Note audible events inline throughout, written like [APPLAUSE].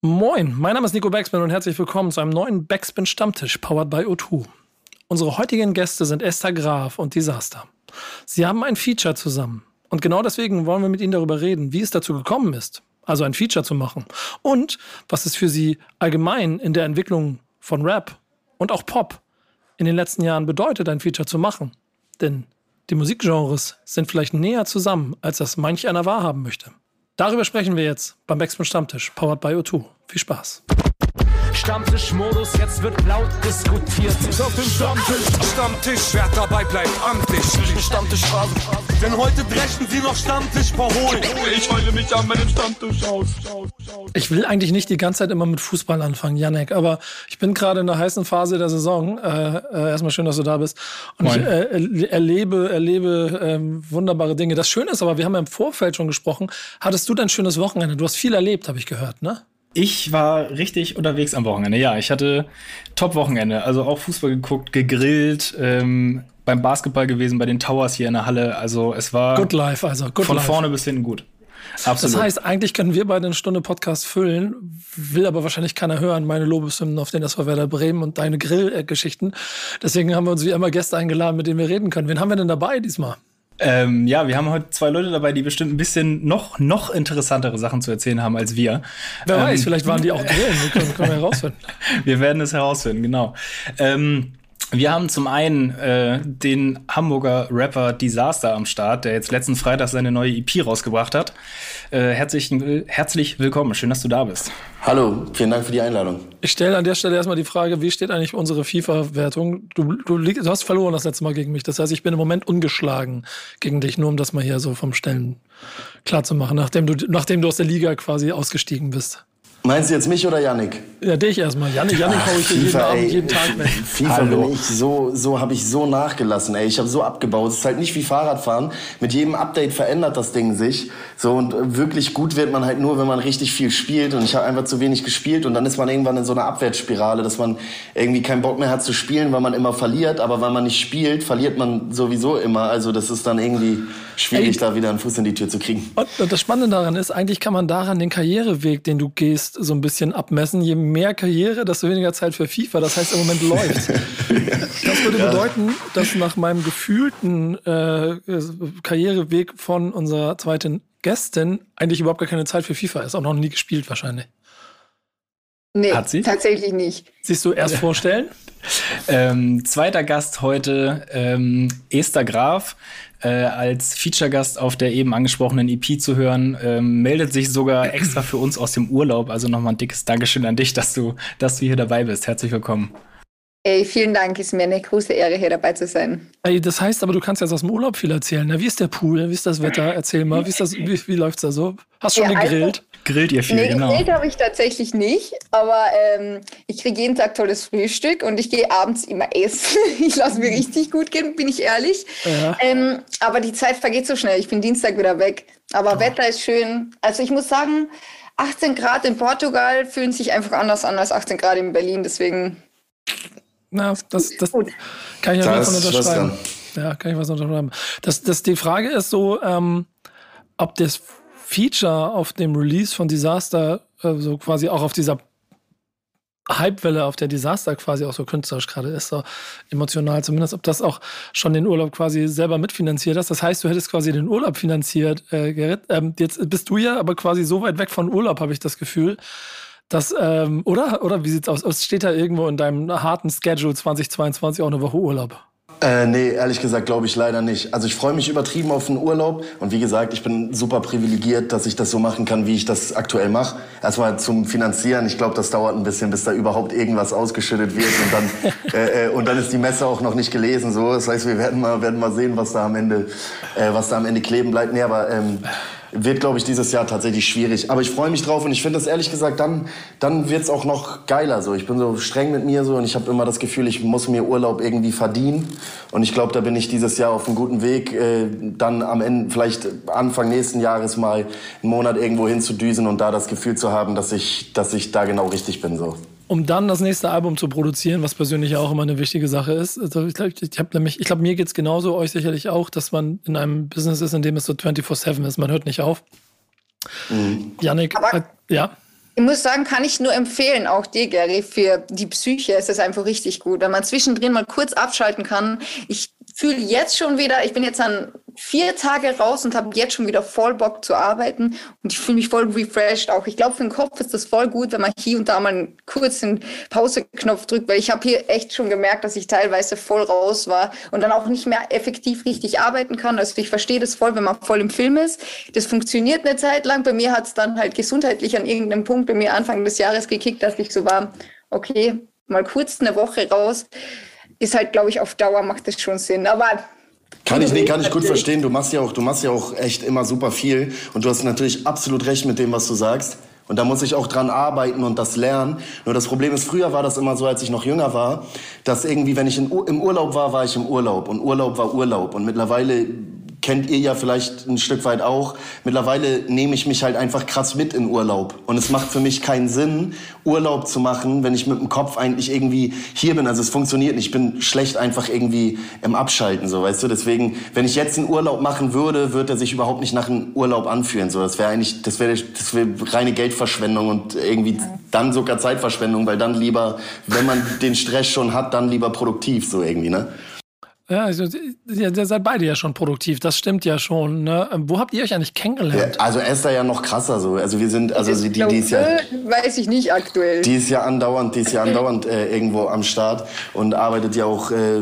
Moin, mein Name ist Nico Backspin und herzlich willkommen zu einem neuen Backspin Stammtisch powered by O2. Unsere heutigen Gäste sind Esther Graf und Disaster. Sie haben ein Feature zusammen. Und genau deswegen wollen wir mit Ihnen darüber reden, wie es dazu gekommen ist, also ein Feature zu machen. Und was es für Sie allgemein in der Entwicklung von Rap und auch Pop in den letzten Jahren bedeutet, ein Feature zu machen. Denn die Musikgenres sind vielleicht näher zusammen, als das manch einer wahrhaben möchte. Darüber sprechen wir jetzt beim Backspin Stammtisch, powered by O2. Viel Spaß. Stammtischmodus, jetzt wird laut diskutiert. Auf dem Stammtisch, Stammtisch, wer dabei bleibt, amtlich. Stammtisch Phase. Denn heute brechen sie noch Stammtisch verholen. Ich heule mich an meinem Stammtisch aus. Ich will eigentlich nicht die ganze Zeit immer mit Fußball anfangen, Janek, aber ich bin gerade in der heißen Phase der Saison. Äh, äh, erstmal schön, dass du da bist. Und Moin. ich äh, erlebe, erlebe ähm, wunderbare Dinge. Das Schöne ist aber, wir haben ja im Vorfeld schon gesprochen. Hattest du dein schönes Wochenende? Du hast viel erlebt, habe ich gehört, ne? Ich war richtig unterwegs am Wochenende. Ja, ich hatte Top-Wochenende. Also auch Fußball geguckt, gegrillt, ähm, beim Basketball gewesen, bei den Towers hier in der Halle. Also es war Good life, also good von life. vorne bis hinten gut. Absolut. Das heißt, eigentlich können wir beide eine Stunde Podcast füllen, will aber wahrscheinlich keiner hören, meine Lobeshymnen auf den SV Werder Bremen und deine Grillgeschichten. Deswegen haben wir uns wie immer Gäste eingeladen, mit denen wir reden können. Wen haben wir denn dabei diesmal? Ähm, ja, wir haben heute zwei Leute dabei, die bestimmt ein bisschen noch, noch interessantere Sachen zu erzählen haben als wir. Wer Ähm, weiß, vielleicht waren die auch grillen. Wir können, können wir herausfinden. [LAUGHS] Wir werden es herausfinden, genau. Ähm, wir haben zum einen äh, den Hamburger Rapper Disaster am Start, der jetzt letzten Freitag seine neue EP rausgebracht hat. Äh, herzlich, herzlich willkommen, schön, dass du da bist. Hallo, vielen Dank für die Einladung. Ich stelle an der Stelle erstmal die Frage, wie steht eigentlich unsere FIFA-Wertung? Du, du, du hast verloren das letzte Mal gegen mich. Das heißt, ich bin im Moment ungeschlagen gegen dich, nur um das mal hier so vom Stellen klar zu machen, nachdem du, nachdem du aus der Liga quasi ausgestiegen bist. Meinst du jetzt mich oder Yannick? Ja, dich erstmal. Janik, Janik hau ich hier jeden Abend, ey. jeden Tag weg. [LAUGHS] FIFA Hallo. bin ich so, so habe ich so nachgelassen, ey. Ich habe so abgebaut. Es ist halt nicht wie Fahrradfahren. Mit jedem Update verändert das Ding sich. So und äh, wirklich gut wird man halt nur, wenn man richtig viel spielt. Und ich habe einfach zu wenig gespielt und dann ist man irgendwann in so einer Abwärtsspirale, dass man irgendwie keinen Bock mehr hat zu spielen, weil man immer verliert. Aber weil man nicht spielt, verliert man sowieso immer. Also das ist dann irgendwie schwierig, Ey. da wieder einen Fuß in die Tür zu kriegen. Und das Spannende daran ist, eigentlich kann man daran den Karriereweg, den du gehst, so ein bisschen abmessen. Je mehr Karriere, desto weniger Zeit für FIFA. Das heißt, im Moment läuft. [LAUGHS] Das würde bedeuten, dass nach meinem gefühlten äh, Karriereweg von unserer zweiten Gästin eigentlich überhaupt gar keine Zeit für FIFA ist. Auch noch nie gespielt wahrscheinlich. Nee, Hat sie? tatsächlich nicht. Siehst du erst vorstellen? [LAUGHS] Ähm, zweiter Gast heute, ähm, Esther Graf, äh, als Feature-Gast auf der eben angesprochenen EP zu hören, ähm, meldet sich sogar extra für uns aus dem Urlaub. Also nochmal ein dickes Dankeschön an dich, dass du, dass du hier dabei bist. Herzlich willkommen. Ey, vielen Dank, ist mir eine große Ehre, hier dabei zu sein. Ey, das heißt aber, du kannst jetzt aus dem Urlaub viel erzählen. Ne? Wie ist der Pool? Wie ist das Wetter? Erzähl mal. Wie, ist das, wie, wie läuft's da so? Hast schon Ja, also- gegrillt? Grillt ihr viel, Nee, genau. gegrillt habe ich tatsächlich nicht, aber ähm, ich kriege jeden Tag tolles Frühstück und ich gehe abends immer essen. [LAUGHS] Ich lasse mir richtig gut gehen, bin ich ehrlich. Ja. Ähm, aber die Zeit vergeht so schnell. Ich bin Dienstag wieder weg. Aber Wetter ist schön. Also ich muss sagen, 18 Grad in Portugal fühlen sich einfach anders an als 18 Grad in Berlin. Deswegen Na, das, das Gut. kann ich ja Da davon unterschreiben. Ja, kann ich was unterschreiben. Das, das, die Frage ist so, ähm, ob das Feature auf dem Release von Disaster äh, so quasi auch auf dieser Hypewelle, auf der Disaster quasi auch so künstlerisch gerade ist, so emotional zumindest, ob das auch schon den Urlaub quasi selber mitfinanziert hast. Das heißt, du hättest quasi den Urlaub finanziert, äh, Gerrit. Ähm, jetzt bist du ja aber quasi so weit weg von Urlaub, habe ich das Gefühl. Das, ähm, oder? Oder wie sieht's aus? Es steht da irgendwo in deinem harten Schedule 2022 auch eine Woche Urlaub? Äh, nee, ehrlich gesagt glaube ich leider nicht. Also ich freue mich übertrieben auf den Urlaub und wie gesagt, ich bin super privilegiert, dass ich das so machen kann, wie ich das aktuell mache. Erstmal zum Finanzieren. Ich glaube, das dauert ein bisschen, bis da überhaupt irgendwas ausgeschüttet wird und dann [LAUGHS] äh, äh, und dann ist die Messe auch noch nicht gelesen. So, das heißt, wir werden mal werden mal sehen, was da am Ende äh, was da am Ende kleben bleibt. Nee, aber ähm, wird, glaube ich, dieses Jahr tatsächlich schwierig. Aber ich freue mich drauf und ich finde das ehrlich gesagt, dann, dann wird's auch noch geiler. So. Ich bin so streng mit mir so und ich habe immer das Gefühl, ich muss mir Urlaub irgendwie verdienen. Und ich glaube, da bin ich dieses Jahr auf einem guten Weg, äh, dann am Ende, vielleicht Anfang nächsten Jahres mal einen Monat irgendwo hinzudüsen und da das Gefühl zu haben, dass ich, dass ich da genau richtig bin. So. Um dann das nächste Album zu produzieren, was persönlich ja auch immer eine wichtige Sache ist. Also ich glaube, ich hab nämlich, ich glaube, mir geht's genauso, euch sicherlich auch, dass man in einem Business ist, in dem es so 24-7 ist. Man hört nicht auf. Mhm. Yannick, Aber- äh, ja. Ich muss sagen, kann ich nur empfehlen, auch dir, Gary, für die Psyche ist es einfach richtig gut, wenn man zwischendrin mal kurz abschalten kann. Ich fühle jetzt schon wieder, ich bin jetzt an vier Tage raus und habe jetzt schon wieder voll Bock zu arbeiten und ich fühle mich voll refreshed auch. Ich glaube, für den Kopf ist das voll gut, wenn man hier und da mal einen kurzen Pauseknopf drückt, weil ich habe hier echt schon gemerkt, dass ich teilweise voll raus war und dann auch nicht mehr effektiv richtig arbeiten kann. Also ich verstehe das voll, wenn man voll im Film ist. Das funktioniert eine Zeit lang. Bei mir hat es dann halt gesundheitlich an irgendeinem Punkt bei mir Anfang des Jahres gekickt, dass ich so war, okay, mal kurz eine Woche raus ist halt, glaube ich, auf Dauer macht das schon Sinn. Aber kann ich, nee, kann ich gut [LAUGHS] verstehen. Du machst ja auch, du machst ja auch echt immer super viel. Und du hast natürlich absolut recht mit dem, was du sagst. Und da muss ich auch dran arbeiten und das lernen. Nur das Problem ist, früher war das immer so, als ich noch jünger war, dass irgendwie, wenn ich in, im Urlaub war, war ich im Urlaub. Und Urlaub war Urlaub. Und mittlerweile kennt ihr ja vielleicht ein Stück weit auch. Mittlerweile nehme ich mich halt einfach krass mit in Urlaub. Und es macht für mich keinen Sinn, Urlaub zu machen, wenn ich mit dem Kopf eigentlich irgendwie hier bin. Also es funktioniert nicht. Ich bin schlecht einfach irgendwie im Abschalten, so, weißt du? Deswegen, wenn ich jetzt einen Urlaub machen würde, würde er sich überhaupt nicht nach einem Urlaub anfühlen. So, das wäre eigentlich, das wäre, das wäre reine Geldverschwendung und irgendwie dann sogar Zeitverschwendung, weil dann lieber, wenn man den Stress schon hat, dann lieber produktiv, so irgendwie, ne? Ja, also, ihr seid beide ja schon produktiv, das stimmt ja schon. Ne? Wo habt ihr euch eigentlich kennengelernt? Ja, also Esther ja noch krasser so. Also wir sind, also die, die, die ist ja. Weiß ich nicht aktuell. Die ist ja andauernd, die ist ja andauernd äh, irgendwo am Start und arbeitet ja auch äh,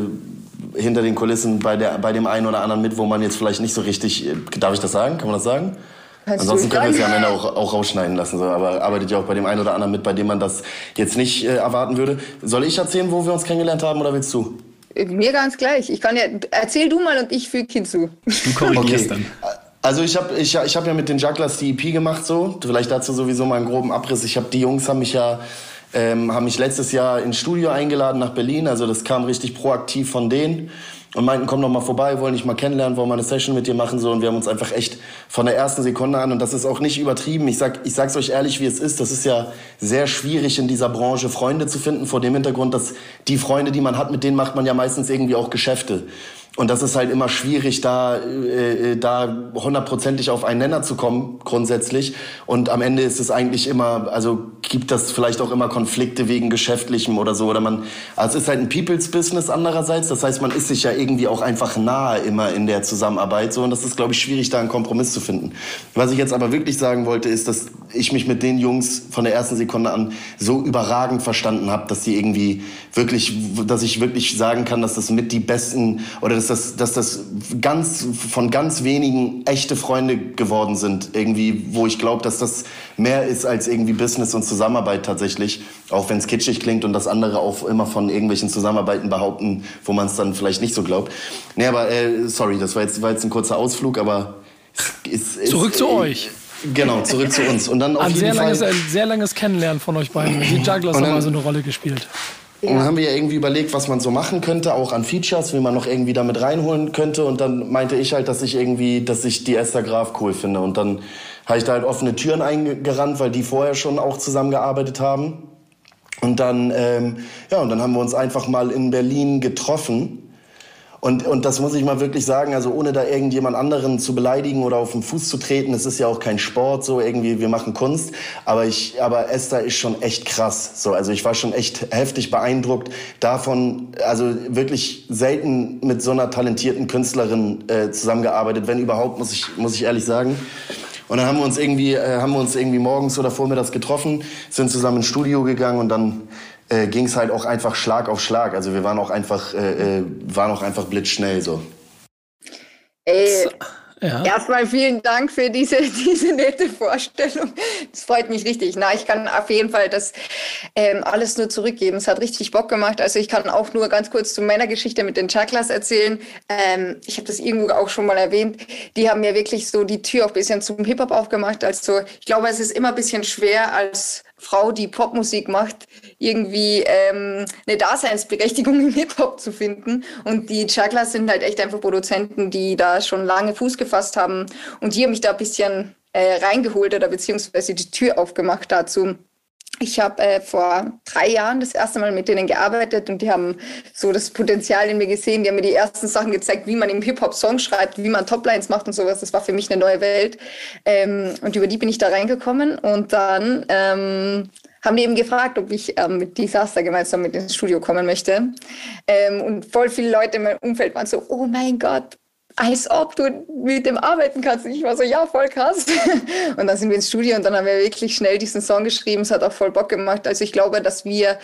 hinter den Kulissen bei, der, bei dem einen oder anderen mit, wo man jetzt vielleicht nicht so richtig. Äh, darf ich das sagen? Kann man das sagen? Hast Ansonsten können wir es ja am Ende auch, auch rausschneiden lassen, so. aber arbeitet ja auch bei dem einen oder anderen mit, bei dem man das jetzt nicht äh, erwarten würde. Soll ich erzählen, wo wir uns kennengelernt haben oder willst du? Mir ganz gleich. Ich kann ja, erzähl du mal und ich füge hinzu. Du korrigierst okay. dann. Also ich habe ich, ich hab ja mit den Jugglers die EP gemacht so. Vielleicht dazu sowieso mal einen groben Abriss. Ich habe die Jungs haben mich ja ähm, haben mich letztes Jahr ins Studio eingeladen nach Berlin. Also das kam richtig proaktiv von denen und meinten, komm doch mal vorbei, wollen dich mal kennenlernen, wollen mal eine Session mit dir machen so und wir haben uns einfach echt von der ersten Sekunde an und das ist auch nicht übertrieben. Ich sag ich sag's euch ehrlich, wie es ist, das ist ja sehr schwierig in dieser Branche Freunde zu finden vor dem Hintergrund, dass die Freunde, die man hat, mit denen macht man ja meistens irgendwie auch Geschäfte. Und das ist halt immer schwierig, da, äh, äh, da hundertprozentig auf einen Nenner zu kommen, grundsätzlich. Und am Ende ist es eigentlich immer, also gibt das vielleicht auch immer Konflikte wegen Geschäftlichem oder so. Oder man, also es ist halt ein People's Business andererseits. Das heißt, man ist sich ja irgendwie auch einfach nahe immer in der Zusammenarbeit. So. Und das ist, glaube ich, schwierig, da einen Kompromiss zu finden. Was ich jetzt aber wirklich sagen wollte, ist, dass ich mich mit den Jungs von der ersten Sekunde an so überragend verstanden habe, dass sie irgendwie wirklich, dass ich wirklich sagen kann, dass das mit die besten oder dass das, dass das ganz von ganz wenigen echte Freunde geworden sind. Irgendwie, wo ich glaube, dass das mehr ist als irgendwie Business und Zusammenarbeit tatsächlich. Auch wenn es kitschig klingt und das andere auch immer von irgendwelchen Zusammenarbeiten behaupten, wo man es dann vielleicht nicht so glaubt. Nee, aber äh, sorry, das war jetzt, war jetzt ein kurzer Ausflug, aber es, es, Zurück zu äh, euch. Genau, zurück zu uns. Und dann auf ein, jeden sehr Fall langes, ein sehr langes Kennenlernen von euch beiden. Die Jugglers haben also eine Rolle gespielt. Und dann haben wir ja irgendwie überlegt, was man so machen könnte, auch an Features, wie man noch irgendwie damit reinholen könnte. Und dann meinte ich halt, dass ich irgendwie, dass ich die Esther Graf cool finde. Und dann habe ich da halt offene Türen eingerannt, weil die vorher schon auch zusammengearbeitet haben. Und dann, ähm, ja, und dann haben wir uns einfach mal in Berlin getroffen und, und das muss ich mal wirklich sagen, also ohne da irgendjemand anderen zu beleidigen oder auf den Fuß zu treten, es ist ja auch kein Sport, so irgendwie, wir machen Kunst, aber ich, aber Esther ist schon echt krass, so, also ich war schon echt heftig beeindruckt davon, also wirklich selten mit so einer talentierten Künstlerin äh, zusammengearbeitet, wenn überhaupt, muss ich, muss ich ehrlich sagen. Und dann haben wir uns irgendwie, äh, haben wir uns irgendwie morgens oder vormittags getroffen, sind zusammen ins Studio gegangen und dann äh, ging es halt auch einfach Schlag auf Schlag. Also wir waren auch einfach, äh, äh waren auch einfach blitzschnell so. Ey, ja. erstmal vielen Dank für diese, [LAUGHS] diese nette Vorstellung. Das freut mich richtig. Na, ich kann auf jeden Fall das ähm, alles nur zurückgeben. Es hat richtig Bock gemacht. Also ich kann auch nur ganz kurz zu meiner Geschichte mit den Chaklas erzählen. Ähm, ich habe das irgendwo auch schon mal erwähnt. Die haben mir wirklich so die Tür auch ein bisschen zum Hip-Hop aufgemacht. Also ich glaube, es ist immer ein bisschen schwer als Frau, die Popmusik macht, irgendwie ähm, eine Daseinsberechtigung [LAUGHS] im Hip-Hop zu finden. Und die Chaklas sind halt echt einfach Produzenten, die da schon lange Fuß gefasst haben. Und die haben mich da ein bisschen äh, reingeholt oder beziehungsweise die Tür aufgemacht dazu. ich habe äh, vor drei Jahren das erste Mal mit denen gearbeitet und die haben so das Potenzial in mir gesehen. Die haben mir die ersten Sachen gezeigt, wie man im Hip-Hop Song schreibt, wie man Toplines macht und sowas. Das war für mich eine neue Welt. Ähm, und über die bin ich da reingekommen. Und dann ähm, haben die eben gefragt, ob ich ähm, mit Disaster gemeinsam mit ins Studio kommen möchte. Ähm, und voll viele Leute in meinem Umfeld waren so, oh mein Gott, als ob du mit dem arbeiten kannst. Und ich war so, ja, voll krass. [LAUGHS] Und dann sind wir ins Studio und dann haben wir wirklich schnell diesen Song geschrieben. Es hat auch voll Bock gemacht. Also ich glaube, dass wir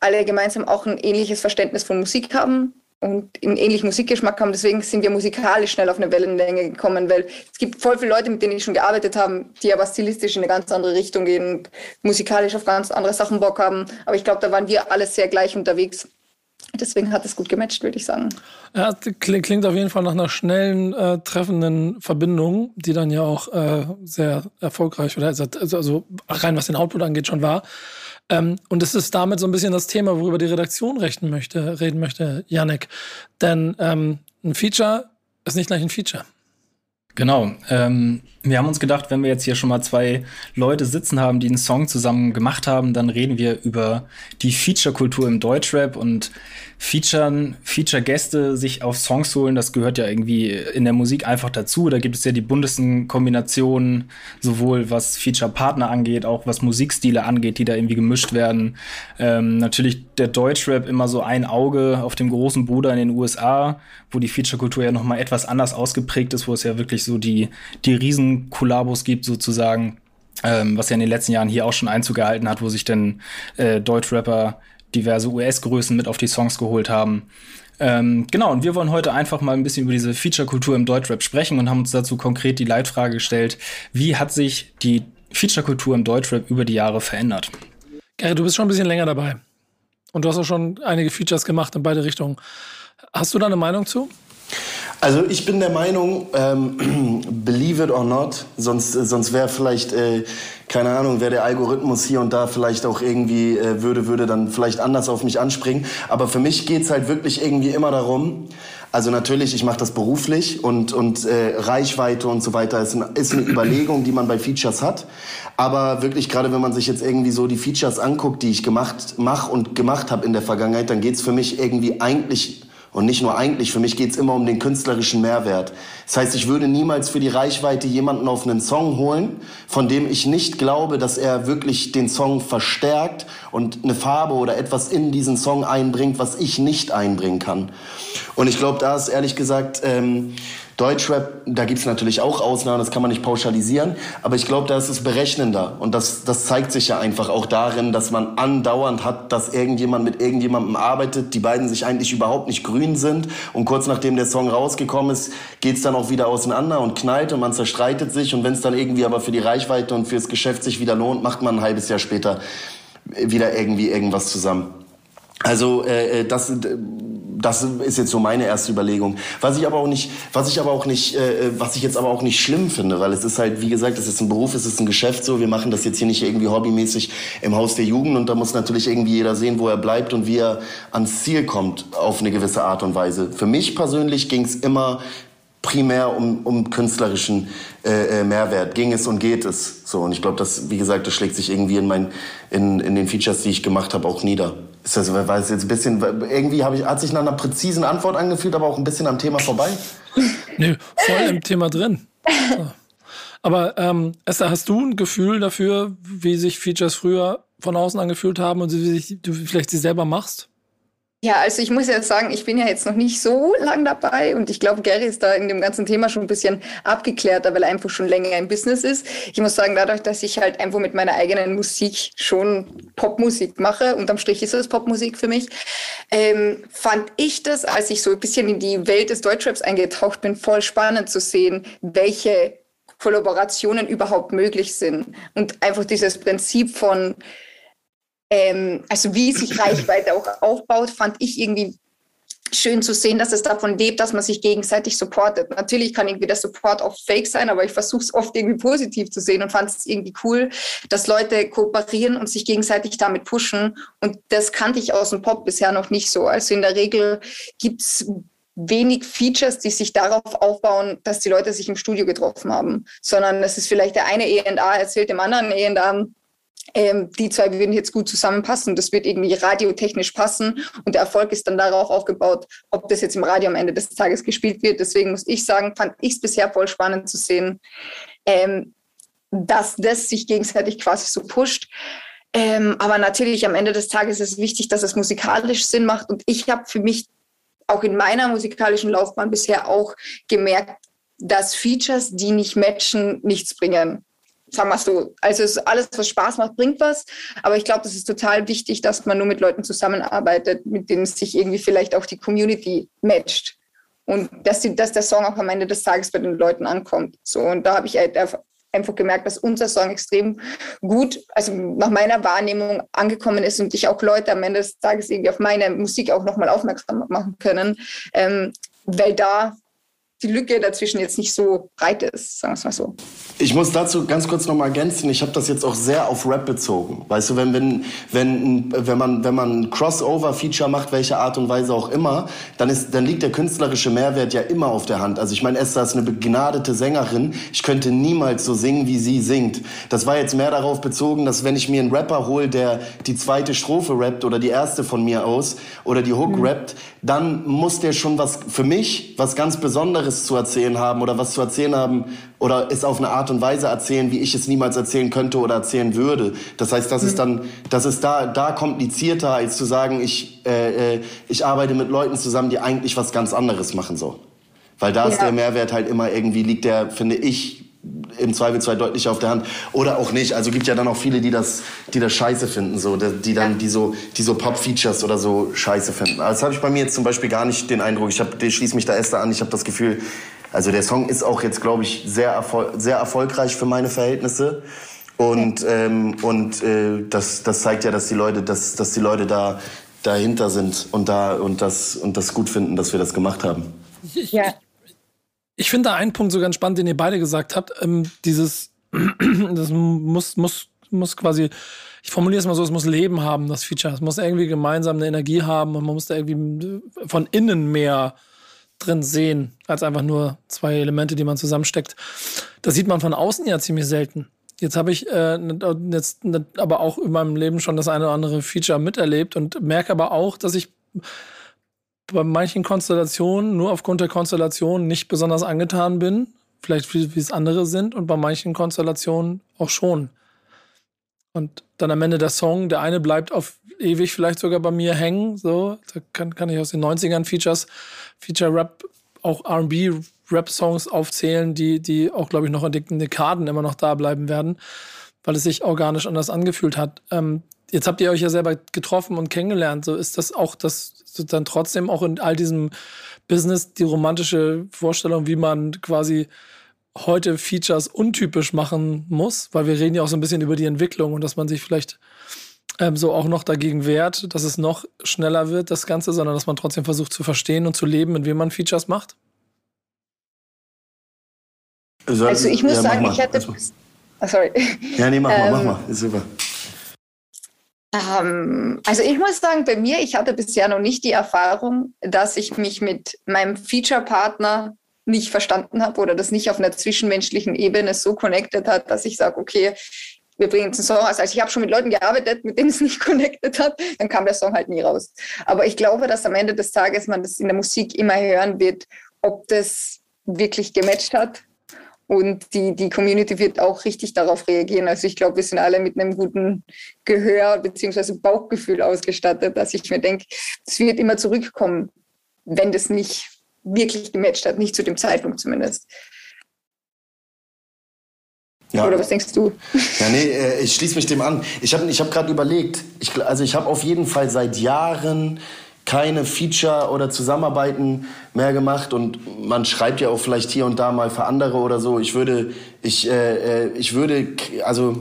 alle gemeinsam auch ein ähnliches Verständnis von Musik haben und einen ähnlichen Musikgeschmack haben. Deswegen sind wir musikalisch schnell auf eine Wellenlänge gekommen, weil es gibt voll viele Leute, mit denen ich schon gearbeitet habe, die aber stilistisch in eine ganz andere Richtung gehen und musikalisch auf ganz andere Sachen Bock haben. Aber ich glaube, da waren wir alle sehr gleich unterwegs. Deswegen hat es gut gematcht, würde ich sagen. Ja, klingt auf jeden Fall nach einer schnellen, äh, treffenden Verbindung, die dann ja auch äh, sehr erfolgreich oder also, also rein was den Output angeht schon war. Ähm, und es ist damit so ein bisschen das Thema, worüber die Redaktion reden möchte, reden möchte, Janek. Denn ähm, ein Feature ist nicht gleich ein Feature. Genau. Ähm, wir haben uns gedacht, wenn wir jetzt hier schon mal zwei Leute sitzen haben, die einen Song zusammen gemacht haben, dann reden wir über die Feature-Kultur im Deutschrap und Featuren, Feature-Gäste sich auf Songs holen, das gehört ja irgendwie in der Musik einfach dazu. Da gibt es ja die buntesten Kombinationen, sowohl was Feature-Partner angeht, auch was Musikstile angeht, die da irgendwie gemischt werden. Ähm, natürlich der Deutschrap immer so ein Auge auf dem großen Bruder in den USA, wo die Feature-Kultur ja nochmal etwas anders ausgeprägt ist, wo es ja wirklich so die, die Riesen-Kollabos gibt sozusagen. Ähm, was ja in den letzten Jahren hier auch schon Einzug gehalten hat, wo sich dann äh, Deutschrapper diverse US-Größen mit auf die Songs geholt haben. Ähm, genau, und wir wollen heute einfach mal ein bisschen über diese Feature-Kultur im Deutschrap sprechen und haben uns dazu konkret die Leitfrage gestellt, wie hat sich die Feature-Kultur im Deutschrap über die Jahre verändert? Gary, du bist schon ein bisschen länger dabei. Und du hast auch schon einige Features gemacht in beide Richtungen. Hast du da eine Meinung zu? Also ich bin der Meinung, ähm, [CLEARS THROAT] believe it or not, sonst, sonst wäre vielleicht, äh, keine Ahnung, wäre der Algorithmus hier und da vielleicht auch irgendwie, äh, würde, würde dann vielleicht anders auf mich anspringen. Aber für mich geht's halt wirklich irgendwie immer darum, also natürlich, ich mache das beruflich und, und äh, Reichweite und so weiter ist, ein, ist eine Überlegung, die man bei Features hat. Aber wirklich, gerade wenn man sich jetzt irgendwie so die Features anguckt, die ich gemacht mache und gemacht habe in der Vergangenheit, dann geht's für mich irgendwie eigentlich und nicht nur eigentlich, für mich geht's immer um den künstlerischen Mehrwert. Das heißt, ich würde niemals für die Reichweite jemanden auf einen Song holen, von dem ich nicht glaube, dass er wirklich den Song verstärkt und eine Farbe oder etwas in diesen Song einbringt, was ich nicht einbringen kann. Und ich glaube, da ist ehrlich gesagt ähm, Deutschrap, da gibt's natürlich auch Ausnahmen, das kann man nicht pauschalisieren, aber ich glaube, da ist es berechnender. Und das, das zeigt sich ja einfach auch darin, dass man andauernd hat, dass irgendjemand mit irgendjemandem arbeitet, die beiden sich eigentlich überhaupt nicht grün sind. Und kurz nachdem der Song rausgekommen ist, geht's dann auch wieder auseinander und knallt und man zerstreitet sich. Und wenn es dann irgendwie aber für die Reichweite und fürs Geschäft sich wieder lohnt, macht man ein halbes Jahr später wieder irgendwie irgendwas zusammen. Also äh, äh das ist jetzt so meine erste Überlegung. Was ich aber auch nicht, was ich aber auch nicht, äh, was ich jetzt aber auch nicht schlimm finde, weil es ist halt, wie gesagt, es ist ein Beruf, es ist ein Geschäft so. Wir machen das jetzt hier nicht irgendwie hobbymäßig im Haus der Jugend und da muss natürlich irgendwie jeder sehen, wo er bleibt und wie er ans Ziel kommt auf eine gewisse Art und Weise. Für mich persönlich ging es immer primär um, um künstlerischen äh, äh, Mehrwert ging es und geht es so und ich glaube das wie gesagt das schlägt sich irgendwie in mein in, in den Features die ich gemacht habe auch nieder ist das war es jetzt ein bisschen irgendwie habe ich hat sich nach einer präzisen Antwort angefühlt aber auch ein bisschen am Thema vorbei. [LAUGHS] Nö, voll im Thema drin. So. aber ähm, Esther hast du ein Gefühl dafür wie sich Features früher von außen angefühlt haben und wie sich, du vielleicht sie selber machst ja, also ich muss ja sagen, ich bin ja jetzt noch nicht so lang dabei und ich glaube, Gary ist da in dem ganzen Thema schon ein bisschen abgeklärter, weil er einfach schon länger im Business ist. Ich muss sagen, dadurch, dass ich halt einfach mit meiner eigenen Musik schon Popmusik mache, unterm Strich ist es Popmusik für mich, ähm, fand ich das, als ich so ein bisschen in die Welt des Deutschraps eingetaucht bin, voll spannend zu sehen, welche Kollaborationen überhaupt möglich sind und einfach dieses Prinzip von ähm, also wie sich Reichweite auch aufbaut, fand ich irgendwie schön zu sehen, dass es davon lebt, dass man sich gegenseitig supportet. Natürlich kann irgendwie der Support auch fake sein, aber ich versuche es oft irgendwie positiv zu sehen und fand es irgendwie cool, dass Leute kooperieren und sich gegenseitig damit pushen. Und das kannte ich aus dem Pop bisher noch nicht so. Also in der Regel gibt es wenig Features, die sich darauf aufbauen, dass die Leute sich im Studio getroffen haben, sondern es ist vielleicht der eine E&A erzählt dem anderen E&A, ähm, die zwei würden jetzt gut zusammenpassen. Das wird irgendwie radiotechnisch passen und der Erfolg ist dann darauf aufgebaut, ob das jetzt im Radio am Ende des Tages gespielt wird. Deswegen muss ich sagen, fand ich es bisher voll spannend zu sehen, ähm, dass das sich gegenseitig quasi so pusht. Ähm, aber natürlich am Ende des Tages ist es wichtig, dass es musikalisch Sinn macht. Und ich habe für mich auch in meiner musikalischen Laufbahn bisher auch gemerkt, dass Features, die nicht matchen, nichts bringen sagen wir so, also es alles, was Spaß macht, bringt was. Aber ich glaube, das ist total wichtig, dass man nur mit Leuten zusammenarbeitet, mit denen sich irgendwie vielleicht auch die Community matcht. Und dass, die, dass der Song auch am Ende des Tages bei den Leuten ankommt. So, und da habe ich halt einfach gemerkt, dass unser Song extrem gut, also nach meiner Wahrnehmung angekommen ist und ich auch Leute am Ende des Tages irgendwie auf meine Musik auch nochmal aufmerksam machen können, ähm, weil da die Lücke dazwischen jetzt nicht so breit ist, sagen wir es mal so. Ich muss dazu ganz kurz noch mal ergänzen, ich habe das jetzt auch sehr auf Rap bezogen. Weißt du, wenn, wenn, wenn, wenn man, wenn man ein Crossover-Feature macht, welche Art und Weise auch immer, dann, ist, dann liegt der künstlerische Mehrwert ja immer auf der Hand. Also ich meine, Esther ist eine begnadete Sängerin. Ich könnte niemals so singen, wie sie singt. Das war jetzt mehr darauf bezogen, dass wenn ich mir einen Rapper hole, der die zweite Strophe rappt oder die erste von mir aus oder die Hook mhm. rappt, dann muss der schon was, für mich, was ganz Besonderes zu erzählen haben oder was zu erzählen haben oder es auf eine Art und Weise erzählen, wie ich es niemals erzählen könnte oder erzählen würde. Das heißt, das ist mhm. dann, das ist da, da komplizierter, als zu sagen, ich, äh, äh, ich arbeite mit Leuten zusammen, die eigentlich was ganz anderes machen, so. Weil da ja. ist der Mehrwert halt immer irgendwie liegt der, finde ich, im Zweifelsfall deutlich auf der Hand oder auch nicht. Also gibt ja dann auch viele, die das, die das scheiße finden, so, die dann, die so, die so Pop-Features oder so scheiße finden. Also das habe ich bei mir jetzt zum Beispiel gar nicht den Eindruck. Ich habe, schließe mich da erst an. Ich habe das Gefühl, also der Song ist auch jetzt, glaube ich, sehr, erfol sehr erfolgreich für meine Verhältnisse. Und, ähm, und äh, das, das zeigt ja, dass die Leute, dass, dass die Leute da dahinter sind und da und das und das gut finden, dass wir das gemacht haben. Ja. Ich finde da einen Punkt so ganz spannend, den ihr beide gesagt habt. Ähm, dieses, [CLEARS THROAT] das muss, muss, muss quasi, ich formuliere es mal so, es muss Leben haben, das Feature. Es muss irgendwie gemeinsam eine Energie haben und man muss da irgendwie von innen mehr drin sehen, als einfach nur zwei Elemente, die man zusammensteckt. Das sieht man von außen ja ziemlich selten. Jetzt habe ich äh, jetzt aber auch in meinem Leben schon das eine oder andere Feature miterlebt und merke aber auch, dass ich bei manchen Konstellationen nur aufgrund der Konstellation nicht besonders angetan bin. Vielleicht wie, wie es andere sind und bei manchen Konstellationen auch schon. Und dann am Ende der Song, der eine bleibt auf ewig vielleicht sogar bei mir hängen. So, da kann, kann ich aus den 90ern Features, Feature Rap, auch RB Rap-Songs aufzählen, die, die auch, glaube ich, noch in den Dekaden immer noch da bleiben werden, weil es sich organisch anders angefühlt hat. Ähm, jetzt habt ihr euch ja selber getroffen und kennengelernt. So ist das auch das so dann trotzdem auch in all diesem Business die romantische Vorstellung, wie man quasi heute Features untypisch machen muss, weil wir reden ja auch so ein bisschen über die Entwicklung und dass man sich vielleicht ähm, so auch noch dagegen wehrt, dass es noch schneller wird, das Ganze, sondern dass man trotzdem versucht zu verstehen und zu leben, in wem man Features macht? Also ich muss ja, sagen, ich hätte. Oh, sorry. Ja, nee, mach mal, mach ähm, mal. Ist super. Ähm, also ich muss sagen, bei mir, ich hatte bisher noch nicht die Erfahrung, dass ich mich mit meinem Feature-Partner nicht verstanden habe oder das nicht auf einer zwischenmenschlichen Ebene so connected hat, dass ich sage, okay, wir bringen jetzt einen Song raus. Also ich habe schon mit Leuten gearbeitet, mit denen es nicht [LAUGHS] connected hat, dann kam der Song halt nie raus. Aber ich glaube, dass am Ende des Tages man das in der Musik immer hören wird, ob das wirklich gematcht hat und die, die Community wird auch richtig darauf reagieren. Also ich glaube, wir sind alle mit einem guten Gehör bzw. Bauchgefühl ausgestattet, dass ich mir denke, es wird immer zurückkommen, wenn das nicht wirklich gematcht hat, nicht zu dem Zeitpunkt zumindest. Ja. Oder was denkst du? Ja, nee, äh, ich schließe mich dem an. Ich habe ich hab gerade überlegt, ich, also ich habe auf jeden Fall seit Jahren keine Feature oder Zusammenarbeiten mehr gemacht und man schreibt ja auch vielleicht hier und da mal für andere oder so. Ich würde, ich, äh, äh ich würde, also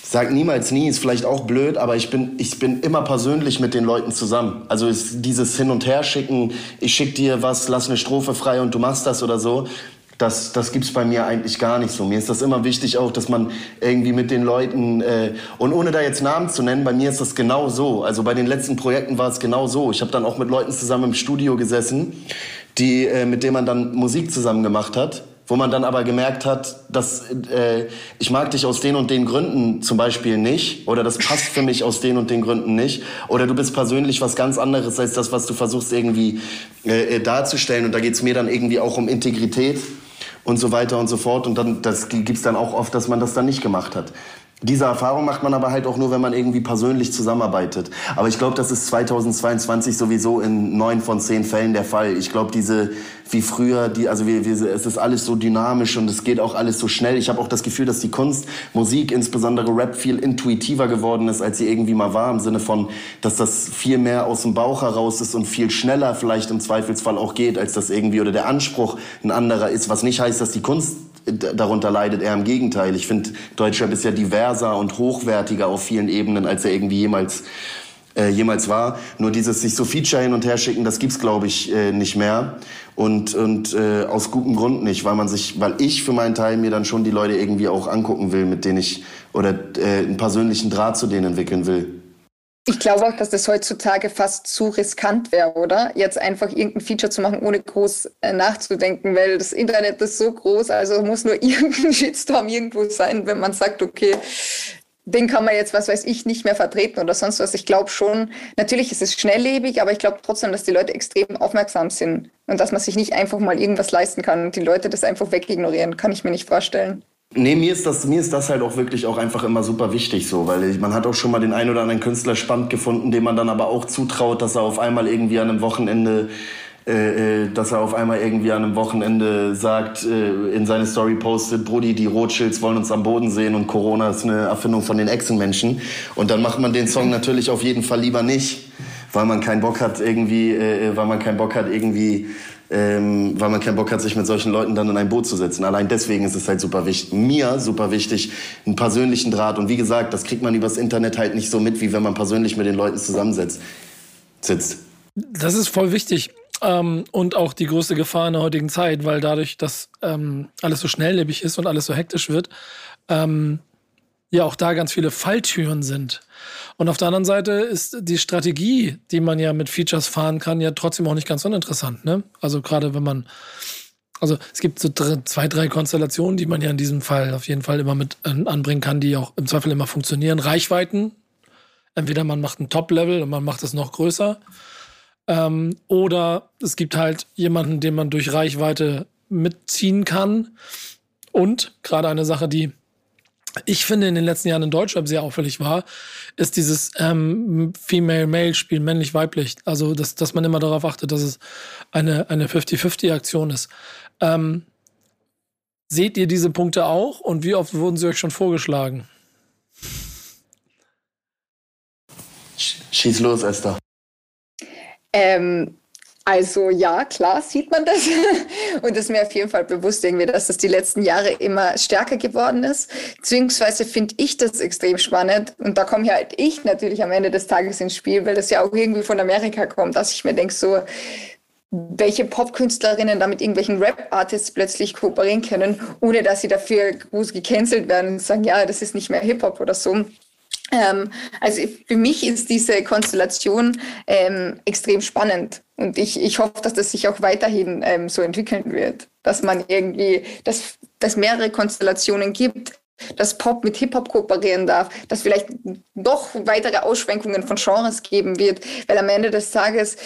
sag niemals nie, ist vielleicht auch blöd, aber ich bin, ich bin immer persönlich mit den Leuten zusammen. Also dieses Hin und Her schicken, ich schick dir was, lass eine Strophe frei und du machst das oder so das, das gibt's bei mir eigentlich gar nicht so. Mir ist das immer wichtig auch, dass man irgendwie mit den Leuten, äh, und ohne da jetzt Namen zu nennen, bei mir ist das genau so. Also bei den letzten Projekten war es genau so. Ich habe dann auch mit Leuten zusammen im Studio gesessen, die, äh, mit denen man dann Musik zusammen gemacht hat wo man dann aber gemerkt hat, dass äh, ich mag dich aus den und den Gründen zum Beispiel nicht oder das passt für mich aus den und den Gründen nicht oder du bist persönlich was ganz anderes als das, was du versuchst irgendwie äh, äh darzustellen und da geht's mir dann irgendwie auch um Integrität und so weiter und so fort und dann das gibt's dann auch oft, dass man das dann nicht gemacht hat. Diese Erfahrung macht man aber halt auch nur, wenn man irgendwie persönlich zusammenarbeitet. Aber ich glaube, das ist 2022 sowieso in neun von zehn Fällen der Fall. Ich glaube, diese wie früher, die, also wir, wir, es ist alles so dynamisch und es geht auch alles so schnell. Ich habe auch das Gefühl, dass die Kunst, Musik, insbesondere Rap, viel intuitiver geworden ist, als sie irgendwie mal war. Im Sinne von, dass das viel mehr aus dem Bauch heraus ist und viel schneller vielleicht im Zweifelsfall auch geht, als das irgendwie oder der Anspruch ein anderer ist. Was nicht heißt, dass die Kunst darunter leidet. Eher im Gegenteil. Ich finde, Deutschrap ist ja diverser und hochwertiger auf vielen Ebenen, als er irgendwie jemals äh, jemals war. Nur dieses sich so Feature hin und her schicken, das gibt's glaube ich äh, nicht mehr und und äh, aus gutem Grund nicht, weil man sich, weil ich für meinen Teil mir dann schon die Leute irgendwie auch angucken will, mit denen ich oder äh, einen persönlichen Draht zu denen entwickeln will. Ich glaube auch, dass das heutzutage fast zu riskant wäre, oder? Jetzt einfach irgendein Feature zu machen, ohne groß äh, nachzudenken, weil das Internet ist so groß, also muss nur [LAUGHS] irgendein Shitstorm irgendwo sein, wenn man sagt, okay, den kann man jetzt, was weiß ich, nicht mehr vertreten oder sonst was. Ich glaube schon, natürlich ist es schnelllebig, aber ich glaube trotzdem, dass die Leute extrem aufmerksam sind und dass man sich nicht einfach mal irgendwas leisten kann und die Leute das einfach wegignorieren, kann ich mir nicht vorstellen. Nee, mir ist, das, mir ist das halt auch wirklich auch einfach immer super wichtig so, weil man hat auch schon mal den einen oder anderen Künstler spannend gefunden, dem man dann aber auch zutraut, dass er auf einmal irgendwie an einem Wochenende äh, äh, dass er auf einmal irgendwie an einem Wochenende sagt, äh, in seine Story postet, Brudi, die Rothschilds wollen uns am Boden sehen und Corona ist eine Erfindung von den Echsenmenschen. Und dann macht man den Song natürlich auf jeden Fall lieber nicht, weil man keinen Bock hat irgendwie, äh, weil man keinen Bock hat irgendwie ähm, weil man keinen Bock hat, sich mit solchen Leuten dann in ein Boot zu setzen. Allein deswegen ist es halt super wichtig, mir super wichtig, einen persönlichen Draht. Und wie gesagt, das kriegt man übers Internet halt nicht so mit, wie wenn man persönlich mit den Leuten zusammensetzt, sitzt. Das ist voll wichtig. Ähm, und auch die größte Gefahr in der heutigen Zeit, weil dadurch, dass ähm, alles so schnelllebig ist und alles so hektisch wird, ähm, ja auch da ganz viele Falltüren sind. Und auf der anderen Seite ist die Strategie, die man ja mit Features fahren kann, ja trotzdem auch nicht ganz uninteressant. Ne? Also gerade wenn man, also es gibt so drei, zwei, drei Konstellationen, die man ja in diesem Fall auf jeden Fall immer mit äh, anbringen kann, die auch im Zweifel immer funktionieren. Reichweiten. Entweder man macht ein Top-Level und man macht es noch größer. Ähm, oder es gibt halt jemanden, den man durch Reichweite mitziehen kann. Und gerade eine Sache, die ich finde in den letzten Jahren in Deutschland sehr auffällig war, ist dieses ähm, Female-Male-Spiel, männlich-weiblich. Also, dass, dass man immer darauf achtet, dass es eine, eine 50-50-Aktion ist. Ähm, seht ihr diese Punkte auch und wie oft wurden sie euch schon vorgeschlagen? Schieß los, Esther. Ähm, also ja, klar sieht man das. [LAUGHS] Und es ist mir auf jeden Fall bewusst irgendwie, dass das die letzten Jahre immer stärker geworden ist. Beziehungsweise finde ich das extrem spannend. Und da komme ja halt ich natürlich am Ende des Tages ins Spiel, weil das ja auch irgendwie von Amerika kommt, dass ich mir denke, so, welche Popkünstlerinnen da mit irgendwelchen Rap-Artists plötzlich kooperieren können, ohne dass sie dafür groß gecancelt werden und sagen, ja, das ist nicht mehr Hip-Hop oder so. Ähm, also für mich ist diese Konstellation ähm, extrem spannend und ich, ich hoffe, dass das sich auch weiterhin ähm, so entwickeln wird, dass man irgendwie, dass, dass mehrere Konstellationen gibt, dass Pop mit Hip-Hop kooperieren darf, dass vielleicht doch weitere Ausschwenkungen von Genres geben wird, weil am Ende des Tages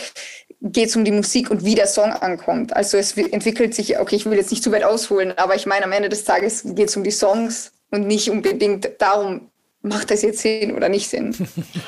geht es um die Musik und wie der Song ankommt. Also es entwickelt sich, okay, ich will jetzt nicht zu weit ausholen, aber ich meine, am Ende des Tages geht es um die Songs und nicht unbedingt darum, macht das jetzt Sinn oder nicht Sinn?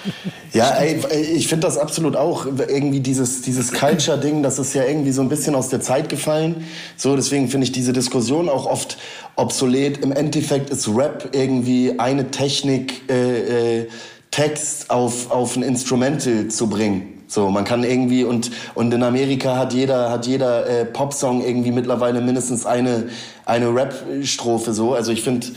[LAUGHS] ja, ey, ich finde das absolut auch. Irgendwie dieses, dieses Culture-Ding, das ist ja irgendwie so ein bisschen aus der Zeit gefallen. So, deswegen finde ich diese Diskussion auch oft obsolet. Im Endeffekt ist Rap irgendwie eine Technik, äh, äh, Text auf, auf ein Instrumental zu bringen. So, man kann irgendwie und und in Amerika hat jeder hat jeder äh, Popsong irgendwie mittlerweile mindestens eine eine Rap-Strophe so. Also ich finde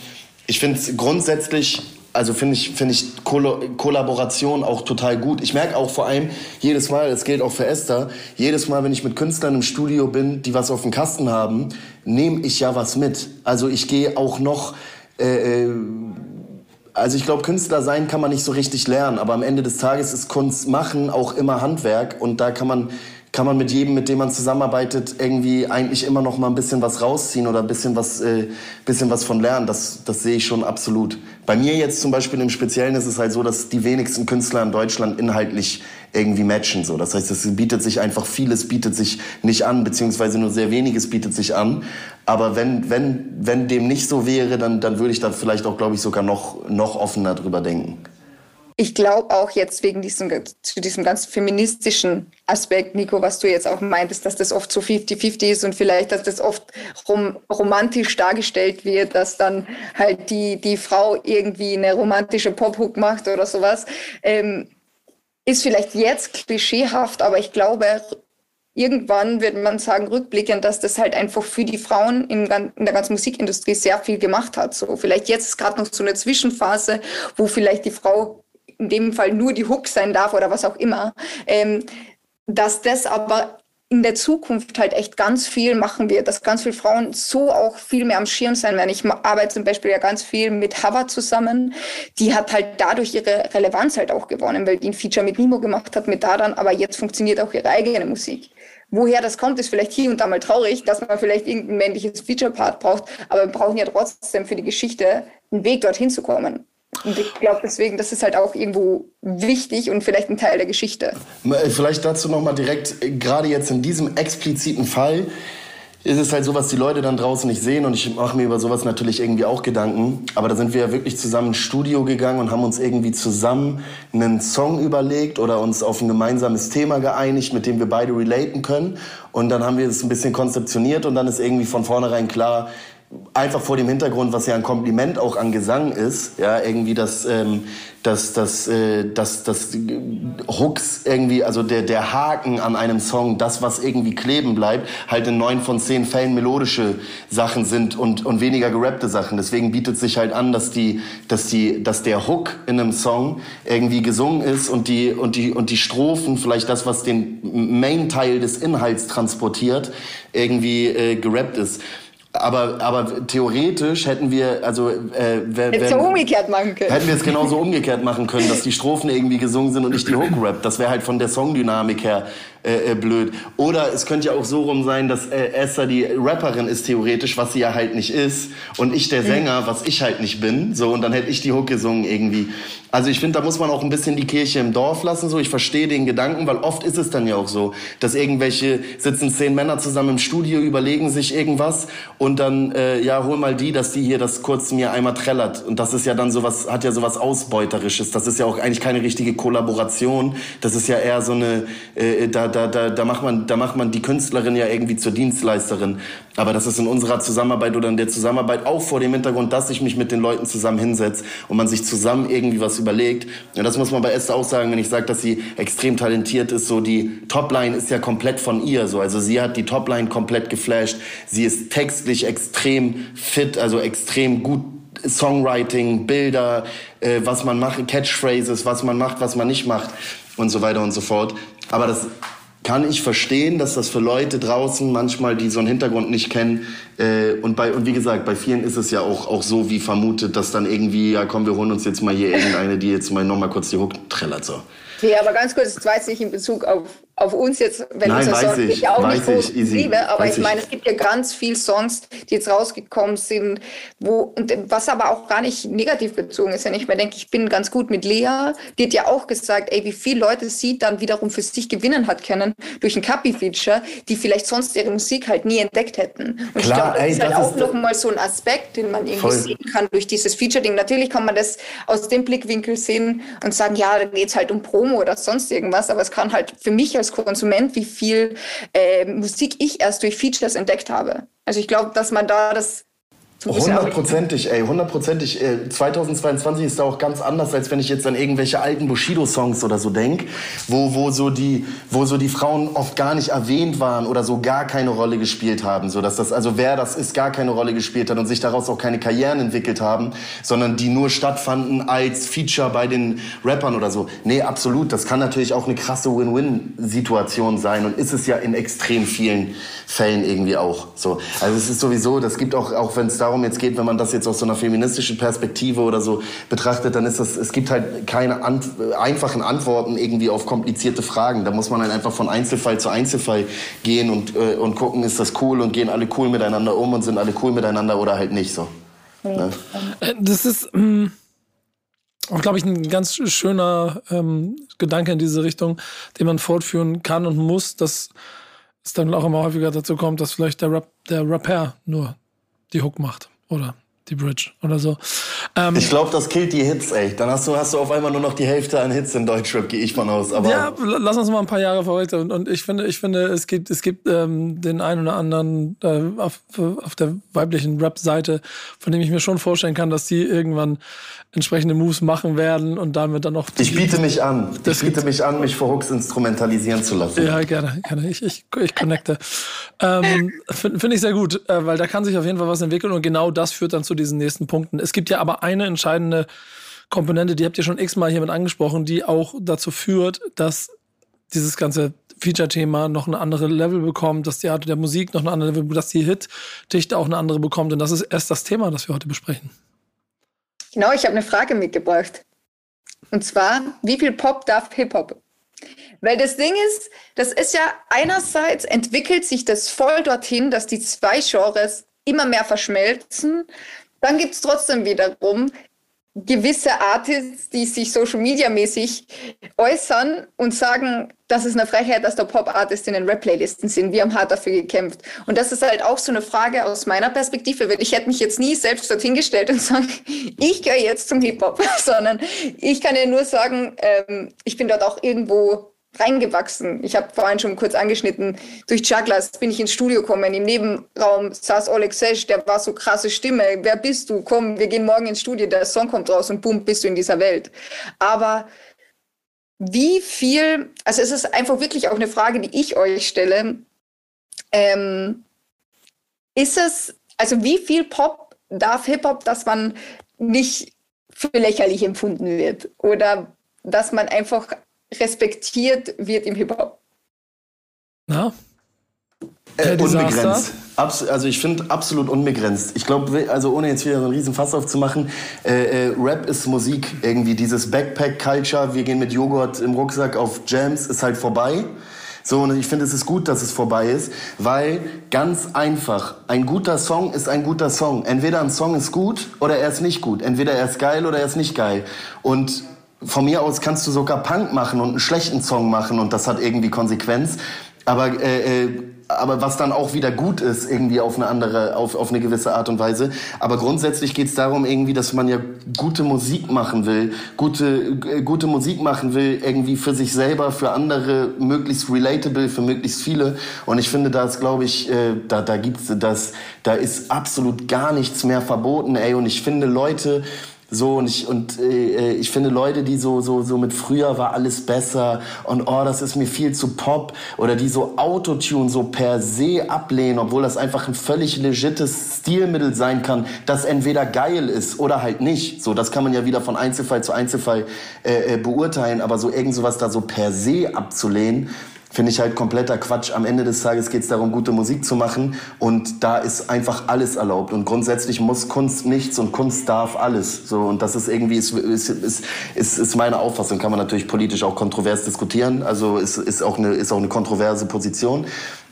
ich finde grundsätzlich also finde ich, finde ich Kollaboration auch total gut. Ich merke auch vor allem jedes Mal, das gilt auch für Esther, jedes Mal, wenn ich mit Künstlern im Studio bin, die was auf dem Kasten haben, nehme ich ja was mit. Also ich gehe auch noch, äh, äh, also ich glaube, Künstler sein kann man nicht so richtig lernen, aber am Ende des Tages ist Kunst machen auch immer Handwerk und da kann man kann man mit jedem, mit dem man zusammenarbeitet, irgendwie eigentlich immer noch mal ein bisschen was rausziehen oder ein bisschen was, äh, bisschen was von lernen. Das, das sehe ich schon absolut. Bei mir jetzt zum Beispiel im Speziellen ist es halt so, dass die wenigsten Künstler in Deutschland inhaltlich irgendwie matchen. So. Das heißt, es bietet sich einfach vieles bietet sich nicht an, beziehungsweise nur sehr weniges bietet sich an. Aber wenn, wenn, wenn dem nicht so wäre, dann, dann würde ich da vielleicht auch, glaube ich, sogar noch, noch offener drüber denken ich glaube auch jetzt wegen diesem, zu diesem ganz feministischen Aspekt, Nico, was du jetzt auch meintest, dass das oft so 50-50 ist und vielleicht, dass das oft rom romantisch dargestellt wird, dass dann halt die, die Frau irgendwie eine romantische Pop-Hook macht oder sowas, ähm, ist vielleicht jetzt klischeehaft, aber ich glaube, irgendwann wird man sagen, rückblickend, dass das halt einfach für die Frauen in, der ganzen Musikindustrie sehr viel gemacht hat. So, vielleicht jetzt gerade noch so eine Zwischenphase, wo vielleicht die Frau in dem Fall nur die Hook sein darf oder was auch immer, ähm, dass das aber in der Zukunft halt echt ganz viel machen wird, dass ganz viele Frauen so auch viel mehr am Schirm sein werden. Ich arbeite zum Beispiel ja ganz viel mit Hava zusammen. Die hat halt dadurch ihre Relevanz halt auch gewonnen, weil die ein Feature mit Nimo gemacht hat, mit Dadan, aber jetzt funktioniert auch ihre eigene Musik. Woher das kommt, ist vielleicht hier und da mal traurig, dass man vielleicht irgendein männliches Feature-Part braucht, aber wir brauchen ja trotzdem für die Geschichte einen Weg dorthin zu kommen. Und ich glaube deswegen, das ist halt auch irgendwo wichtig und vielleicht ein Teil der Geschichte. Äh, vielleicht dazu nochmal direkt, äh, gerade jetzt in diesem expliziten Fall, ist es halt so, was die Leute dann draußen nicht sehen und ich mache mir über sowas natürlich irgendwie auch Gedanken. Aber da sind wir ja wirklich zusammen ins Studio gegangen und haben uns irgendwie zusammen einen Song überlegt oder uns auf ein gemeinsames Thema geeinigt, mit dem wir beide relaten können. Und dann haben wir es ein bisschen konzeptioniert und dann ist irgendwie von vornherein klar, einfach vor dem Hintergrund, was ja ein Kompliment auch an Gesang ist, ja, irgendwie das, ähm, das, das, äh, das, das Hooks irgendwie, also der, der Haken an einem Song, das, was irgendwie kleben bleibt, halt in neun von zehn Fällen melodische Sachen sind und, und weniger gerappte Sachen. Deswegen bietet sich halt an, dass die, dass die, dass der Hook in einem Song irgendwie gesungen ist und die, und die, und die Strophen, vielleicht das, was den Main-Teil des Inhalts transportiert, irgendwie äh, gerappt ist. Aber, aber theoretisch hätten wir, also äh, wenn, Hättest du umgekehrt machen können. Hätten wir es genauso umgekehrt machen können, dass die Strophen irgendwie gesungen sind und nicht die Hook Rap. Das wäre halt von der Songdynamik her äh, äh, blöd. Oder es könnte ja auch so rum sein, dass äh, Esther die Rapperin ist theoretisch, was sie ja halt nicht ist, und ich der Sänger, was ich halt nicht bin. So und dann hätte ich die Hook gesungen irgendwie. Also ich finde, da muss man auch ein bisschen die Kirche im Dorf lassen. So, ich verstehe den Gedanken, weil oft ist es dann ja auch so, dass irgendwelche sitzen zehn Männer zusammen im Studio, überlegen sich irgendwas und dann äh, ja hol mal die, dass die hier das kurz mir einmal trällert. Und das ist ja dann sowas, hat ja sowas ausbeuterisches. Das ist ja auch eigentlich keine richtige Kollaboration. Das ist ja eher so eine, äh, da, da, da, da macht man, da macht man die Künstlerin ja irgendwie zur Dienstleisterin. Aber das ist in unserer Zusammenarbeit oder in der Zusammenarbeit auch vor dem Hintergrund, dass ich mich mit den Leuten zusammen hinsetze und man sich zusammen irgendwie was überlegt. Und das muss man bei Esther auch sagen, wenn ich sage, dass sie extrem talentiert ist. So die Topline ist ja komplett von ihr. So also sie hat die Topline komplett geflasht. Sie ist textlich extrem fit, also extrem gut Songwriting, Bilder, äh, was man macht, Catchphrases, was man macht, was man nicht macht und so weiter und so fort. Aber das kann ich verstehen, dass das für Leute draußen manchmal, die so einen Hintergrund nicht kennen, äh, und bei und wie gesagt, bei vielen ist es ja auch auch so wie vermutet, dass dann irgendwie, ja komm, wir holen uns jetzt mal hier irgendeine, die jetzt mal noch mal kurz die Hook trällert so. Okay, aber ganz kurz, das war jetzt nicht in Bezug auf auf uns jetzt, wenn Nein, weiß sagst, ich, ich auch nicht ich, easy, liebe, aber ich meine, ich. es gibt ja ganz viele Songs, die jetzt rausgekommen sind, wo, und was aber auch gar nicht negativ bezogen ist, wenn ich mir denke, ich bin ganz gut mit Lea, die hat ja auch gesagt, ey, wie viele Leute sie dann wiederum für sich gewinnen hat können durch ein Cappy-Feature, die vielleicht sonst ihre Musik halt nie entdeckt hätten. Und ich Klar, glaube, das ey, ist halt das auch ist- noch mal so ein Aspekt, den man irgendwie Voll. sehen kann durch dieses Feature-Ding. Natürlich kann man das aus dem Blickwinkel sehen und sagen, ja, da geht's halt um Promo oder sonst irgendwas, aber es kann halt für mich als Konsument, wie viel äh, Musik ich erst durch Features entdeckt habe. Also ich glaube, dass man da das Hundertprozentig, ey, hundertprozentig. Äh, 2022 ist da auch ganz anders, als wenn ich jetzt an irgendwelche alten Bushido-Songs oder so denk, wo, wo, so die, wo so die Frauen oft gar nicht erwähnt waren oder so gar keine Rolle gespielt haben. So dass das, also wer das ist, gar keine Rolle gespielt hat und sich daraus auch keine Karrieren entwickelt haben, sondern die nur stattfanden als Feature bei den Rappern oder so. Nee, absolut. Das kann natürlich auch eine krasse Win-Win-Situation sein und ist es ja in extrem vielen Fällen irgendwie auch so. Also es ist sowieso, das gibt auch, auch wenn es da darum jetzt geht, wenn man das jetzt aus so einer feministischen Perspektive oder so betrachtet, dann ist das, es gibt halt keine Ant einfachen Antworten irgendwie auf komplizierte Fragen. Da muss man halt einfach von Einzelfall zu Einzelfall gehen und, äh, und gucken, ist das cool und gehen alle cool miteinander um und sind alle cool miteinander oder halt nicht so. Ne? Äh, das ist ähm, auch, glaube ich, ein ganz schöner ähm, Gedanke in diese Richtung, den man fortführen kann und muss, dass es dann auch immer häufiger dazu kommt, dass vielleicht der, Rap, der Rapper nur die Hook macht oder die Bridge oder so. Ähm, ich glaube, das killt die Hits, ey. Dann hast du, hast du auf einmal nur noch die Hälfte an Hits in Deutschrap, gehe ich von aus. Aber ja, lass uns mal ein paar Jahre verrückt. Und, und ich finde, ich finde, es gibt, es gibt ähm, den einen oder anderen äh, auf, auf der weiblichen Rap-Seite, von dem ich mir schon vorstellen kann, dass die irgendwann entsprechende Moves machen werden und damit dann noch. Ich biete mich an. Ich biete mich an, mich vor Hooks instrumentalisieren zu lassen. Ja, gerne, gerne. Ich, ich, ich connecte. ähm, [LAUGHS] Finde find ich sehr gut, äh, weil da kann sich auf jeden Fall was entwickeln und genau das führt dann zu diesen nächsten Punkten. Es gibt ja aber eine entscheidende Komponente, die habt ihr schon x-mal hiermit angesprochen, die auch dazu führt, dass dieses ganze Feature-Thema noch eine andere Level bekommt, dass die Art der Musik noch eine andere Level, dass die Hit-Dichte auch eine andere bekommt. Und das ist erst das Thema, das wir heute besprechen. Genau, ich habe eine Frage mitgebracht. Und zwar, wie viel Pop darf Hip-Hop? Weil das Ding ist, das ist ja einerseits entwickelt sich das voll dorthin, dass die zwei Genres immer mehr verschmelzen. Dann gibt es trotzdem wiederum gewisse Artists, die sich Social Media mäßig äußern und sagen, das ist eine Frechheit, dass da Pop-Artists in den Rap-Playlisten sind. Wir haben hart dafür gekämpft. Und das ist halt auch so eine Frage aus meiner Perspektive, weil ich hätte mich jetzt nie selbst dorthin gestellt und sagen, [LAUGHS] ich gehöre jetzt zum Hip-Hop, [LAUGHS] sondern ich kann ja nur sagen, ähm, ich bin dort auch irgendwo reingewachsen. Ich habe vorhin schon kurz angeschnitten, durch Jugglers bin ich ins Studio gekommen. Im Nebenraum saß Oleg Sesh, der war so krasse Stimme. Wer bist du? Komm, wir gehen morgen ins Studio, der Song kommt raus und bumm, bist du in dieser Welt. Aber wie viel, also es ist einfach wirklich auch eine Frage, die ich euch stelle. Ähm, ist es, also wie viel Pop darf Hip-Hop, dass man nicht für lächerlich empfunden wird? Oder dass man einfach respektiert wird im Hip-Hop. Na? Äh, unbegrenzt. Abs also ich finde absolut unbegrenzt. Ich glaube, also ohne jetzt wieder so einen riesen Fass aufzumachen, äh, äh, Rap ist Musik. Irgendwie dieses Backpack-Culture, wir gehen mit Joghurt im Rucksack auf Jams, ist halt vorbei. So, und ich finde, es ist gut, dass es vorbei ist, weil ganz einfach, ein guter Song ist ein guter Song. Entweder ein Song ist gut oder er ist nicht gut. Entweder er ist geil oder er ist nicht geil. Und von mir aus kannst du sogar Punk machen und einen schlechten Song machen und das hat irgendwie Konsequenz. Aber, äh, äh, aber was dann auch wieder gut ist, irgendwie auf eine andere, auf, auf eine gewisse Art und Weise. Aber grundsätzlich geht es darum, irgendwie, dass man ja gute Musik machen will, gute, äh, gute Musik machen will, irgendwie für sich selber, für andere, möglichst relatable, für möglichst viele. Und ich finde, da ist, glaube ich, äh, da, da gibt's das, da ist absolut gar nichts mehr verboten, ey. Und ich finde, Leute, so und ich und äh, ich finde Leute, die so so so mit früher war alles besser und oh, das ist mir viel zu Pop oder die so Autotune so per se ablehnen, obwohl das einfach ein völlig legites Stilmittel sein kann, das entweder geil ist oder halt nicht. So, das kann man ja wieder von Einzelfall zu Einzelfall äh, äh beurteilen, aber so irgend sowas da so per se abzulehnen, finde ich halt kompletter Quatsch. Am Ende des Tages geht es darum, gute Musik zu machen und da ist einfach alles erlaubt und grundsätzlich muss Kunst nichts und Kunst darf alles. So und das ist irgendwie ist, ist, ist, ist, ist meine Auffassung. Kann man natürlich politisch auch kontrovers diskutieren. Also ist, ist auch eine ist auch eine kontroverse Position.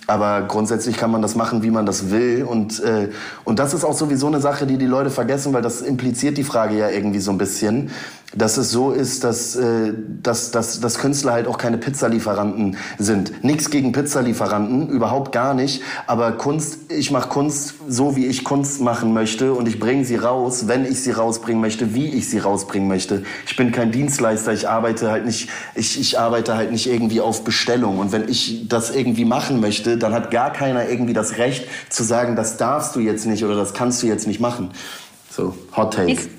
Aber grundsätzlich kann man das machen, wie man das will. Und, äh, und das ist auch sowieso eine Sache, die die Leute vergessen, weil das impliziert die Frage ja irgendwie so ein bisschen dass es so ist, dass, äh, dass, dass, dass Künstler halt auch keine Pizzalieferanten sind. Nichts gegen Pizzalieferanten, überhaupt gar nicht. Aber Kunst, ich mache Kunst so, wie ich Kunst machen möchte und ich bringe sie raus, wenn ich sie rausbringen möchte, wie ich sie rausbringen möchte. Ich bin kein Dienstleister, ich arbeite halt nicht, ich, ich arbeite halt nicht irgendwie auf Bestellung. Und wenn ich das irgendwie machen möchte, dann hat gar keiner irgendwie das Recht zu sagen, das darfst du jetzt nicht oder das kannst du jetzt nicht machen. So, Hot Take.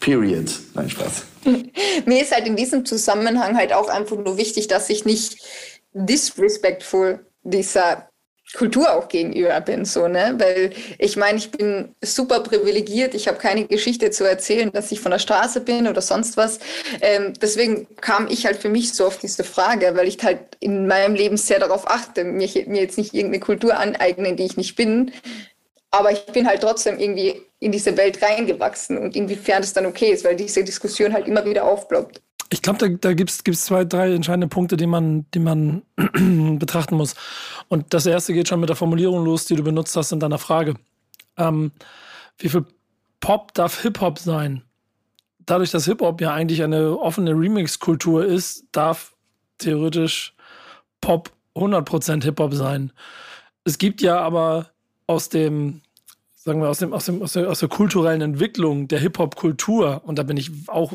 Period. Nein, Spaß. [LAUGHS] Mir ist halt in diesem Zusammenhang halt auch einfach nur wichtig, dass ich nicht disrespectful dieser Kultur auch gegenüber bin, so, ne? Weil ich meine, ich bin super privilegiert, ich habe keine Geschichte zu erzählen, dass ich von der Straße bin oder sonst was. Ähm, deswegen kam ich halt für mich so auf diese Frage, weil ich halt in meinem Leben sehr darauf achte, mir, mir jetzt nicht irgendeine Kultur aneignen, die ich nicht bin, aber ich bin halt trotzdem irgendwie in diese Welt reingewachsen und inwiefern das dann okay ist, weil diese Diskussion halt immer wieder aufploppt. Ich glaube, da, da gibt es zwei, drei entscheidende Punkte, die man, die man [CLEARS THROAT] betrachten muss. Und das erste geht schon mit der Formulierung los, die du benutzt hast in deiner Frage. Ähm, wie viel Pop darf Hip-Hop sein? Dadurch, dass Hip-Hop ja eigentlich eine offene Remix-Kultur ist, darf theoretisch Pop 100% Hip-Hop sein. Es gibt ja aber aus dem, sagen wir, aus, dem, aus, dem, aus, der, aus der kulturellen Entwicklung der Hip-Hop-Kultur, und da bin ich auch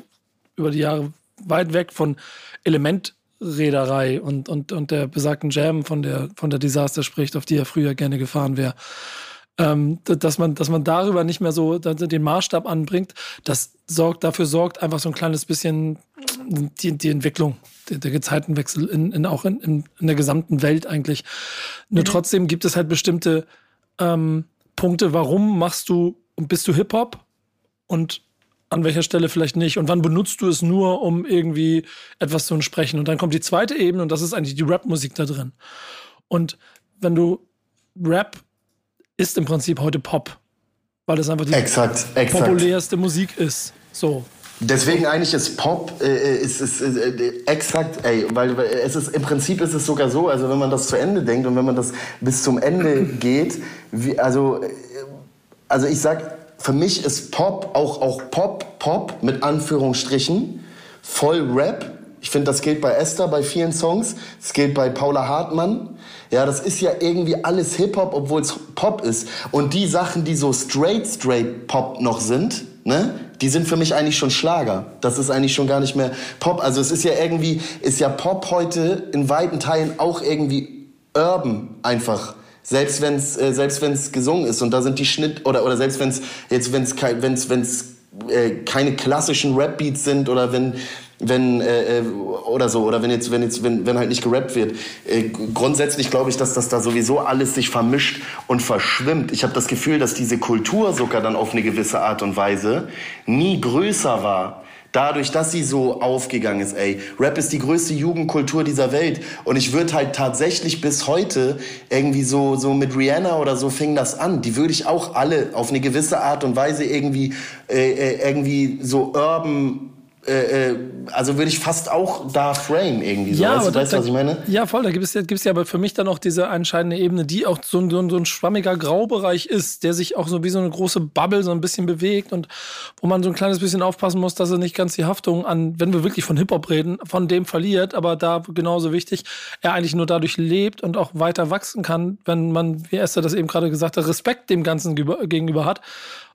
über die Jahre weit weg von Elementräderei und, und, und der besagten Jam von der, von der Disaster spricht, auf die er früher gerne gefahren wäre. Ähm, dass man, dass man darüber nicht mehr so den Maßstab anbringt, das sorgt, dafür sorgt einfach so ein kleines bisschen die, die Entwicklung, der, der Gezeitenwechsel in, in auch in, in, in, der gesamten Welt eigentlich. Nur mhm. trotzdem gibt es halt bestimmte ähm, Punkte, warum machst du und bist du Hip-Hop und an welcher Stelle vielleicht nicht und wann benutzt du es nur, um irgendwie etwas zu entsprechen. Und dann kommt die zweite Ebene und das ist eigentlich die Rap-Musik da drin. Und wenn du Rap ist im Prinzip heute Pop, weil es einfach die exakt, exakt. populärste Musik ist. So. Deswegen eigentlich ist Pop äh, äh ist, ist, ist äh, exakt, ey, weil es ist im Prinzip ist es sogar so, also wenn man das zu Ende denkt und wenn man das bis zum Ende [LAUGHS] geht, wie, also äh, also ich sag für mich ist Pop auch, auch Pop, Pop mit Anführungsstrichen, voll Rap. Ich finde, das gilt bei Esther bei vielen Songs. Das gilt bei Paula Hartmann. Ja, das ist ja irgendwie alles Hip-Hop, obwohl es Pop ist. Und die Sachen, die so straight, straight Pop noch sind, ne, die sind für mich eigentlich schon Schlager. Das ist eigentlich schon gar nicht mehr Pop. Also es ist ja irgendwie, ist ja Pop heute in weiten Teilen auch irgendwie urban einfach selbst wenn es äh, selbst wenn's gesungen ist und da sind die Schnitt oder oder selbst wenn es jetzt wenn es wenn's wenn's äh, keine klassischen Rap Beats sind oder wenn wenn äh, äh, oder so oder wenn jetzt wenn jetzt wenn, wenn halt nicht gerappt wird äh, grundsätzlich glaube ich dass das da sowieso alles sich vermischt und verschwimmt ich habe das Gefühl dass diese Kultur sogar dann auf eine gewisse Art und Weise nie größer war Dadurch, dass sie so aufgegangen ist, ey. Rap ist die größte Jugendkultur dieser Welt. Und ich würde halt tatsächlich bis heute irgendwie so, so mit Rihanna oder so fing das an. Die würde ich auch alle auf eine gewisse Art und Weise irgendwie, äh, äh irgendwie so urban äh, äh, also würde ich fast auch da frame irgendwie so. Ja, weißt du, weißt, was ich meine? Ja, voll. Da gibt es, gibt es ja aber für mich dann auch diese entscheidende Ebene, die auch so ein, so, ein, so ein schwammiger Graubereich ist, der sich auch so wie so eine große Bubble so ein bisschen bewegt und wo man so ein kleines bisschen aufpassen muss, dass er nicht ganz die Haftung an, wenn wir wirklich von Hip-Hop reden, von dem verliert, aber da genauso wichtig, er eigentlich nur dadurch lebt und auch weiter wachsen kann, wenn man, wie Esther das eben gerade gesagt hat, Respekt dem Ganzen gegenüber hat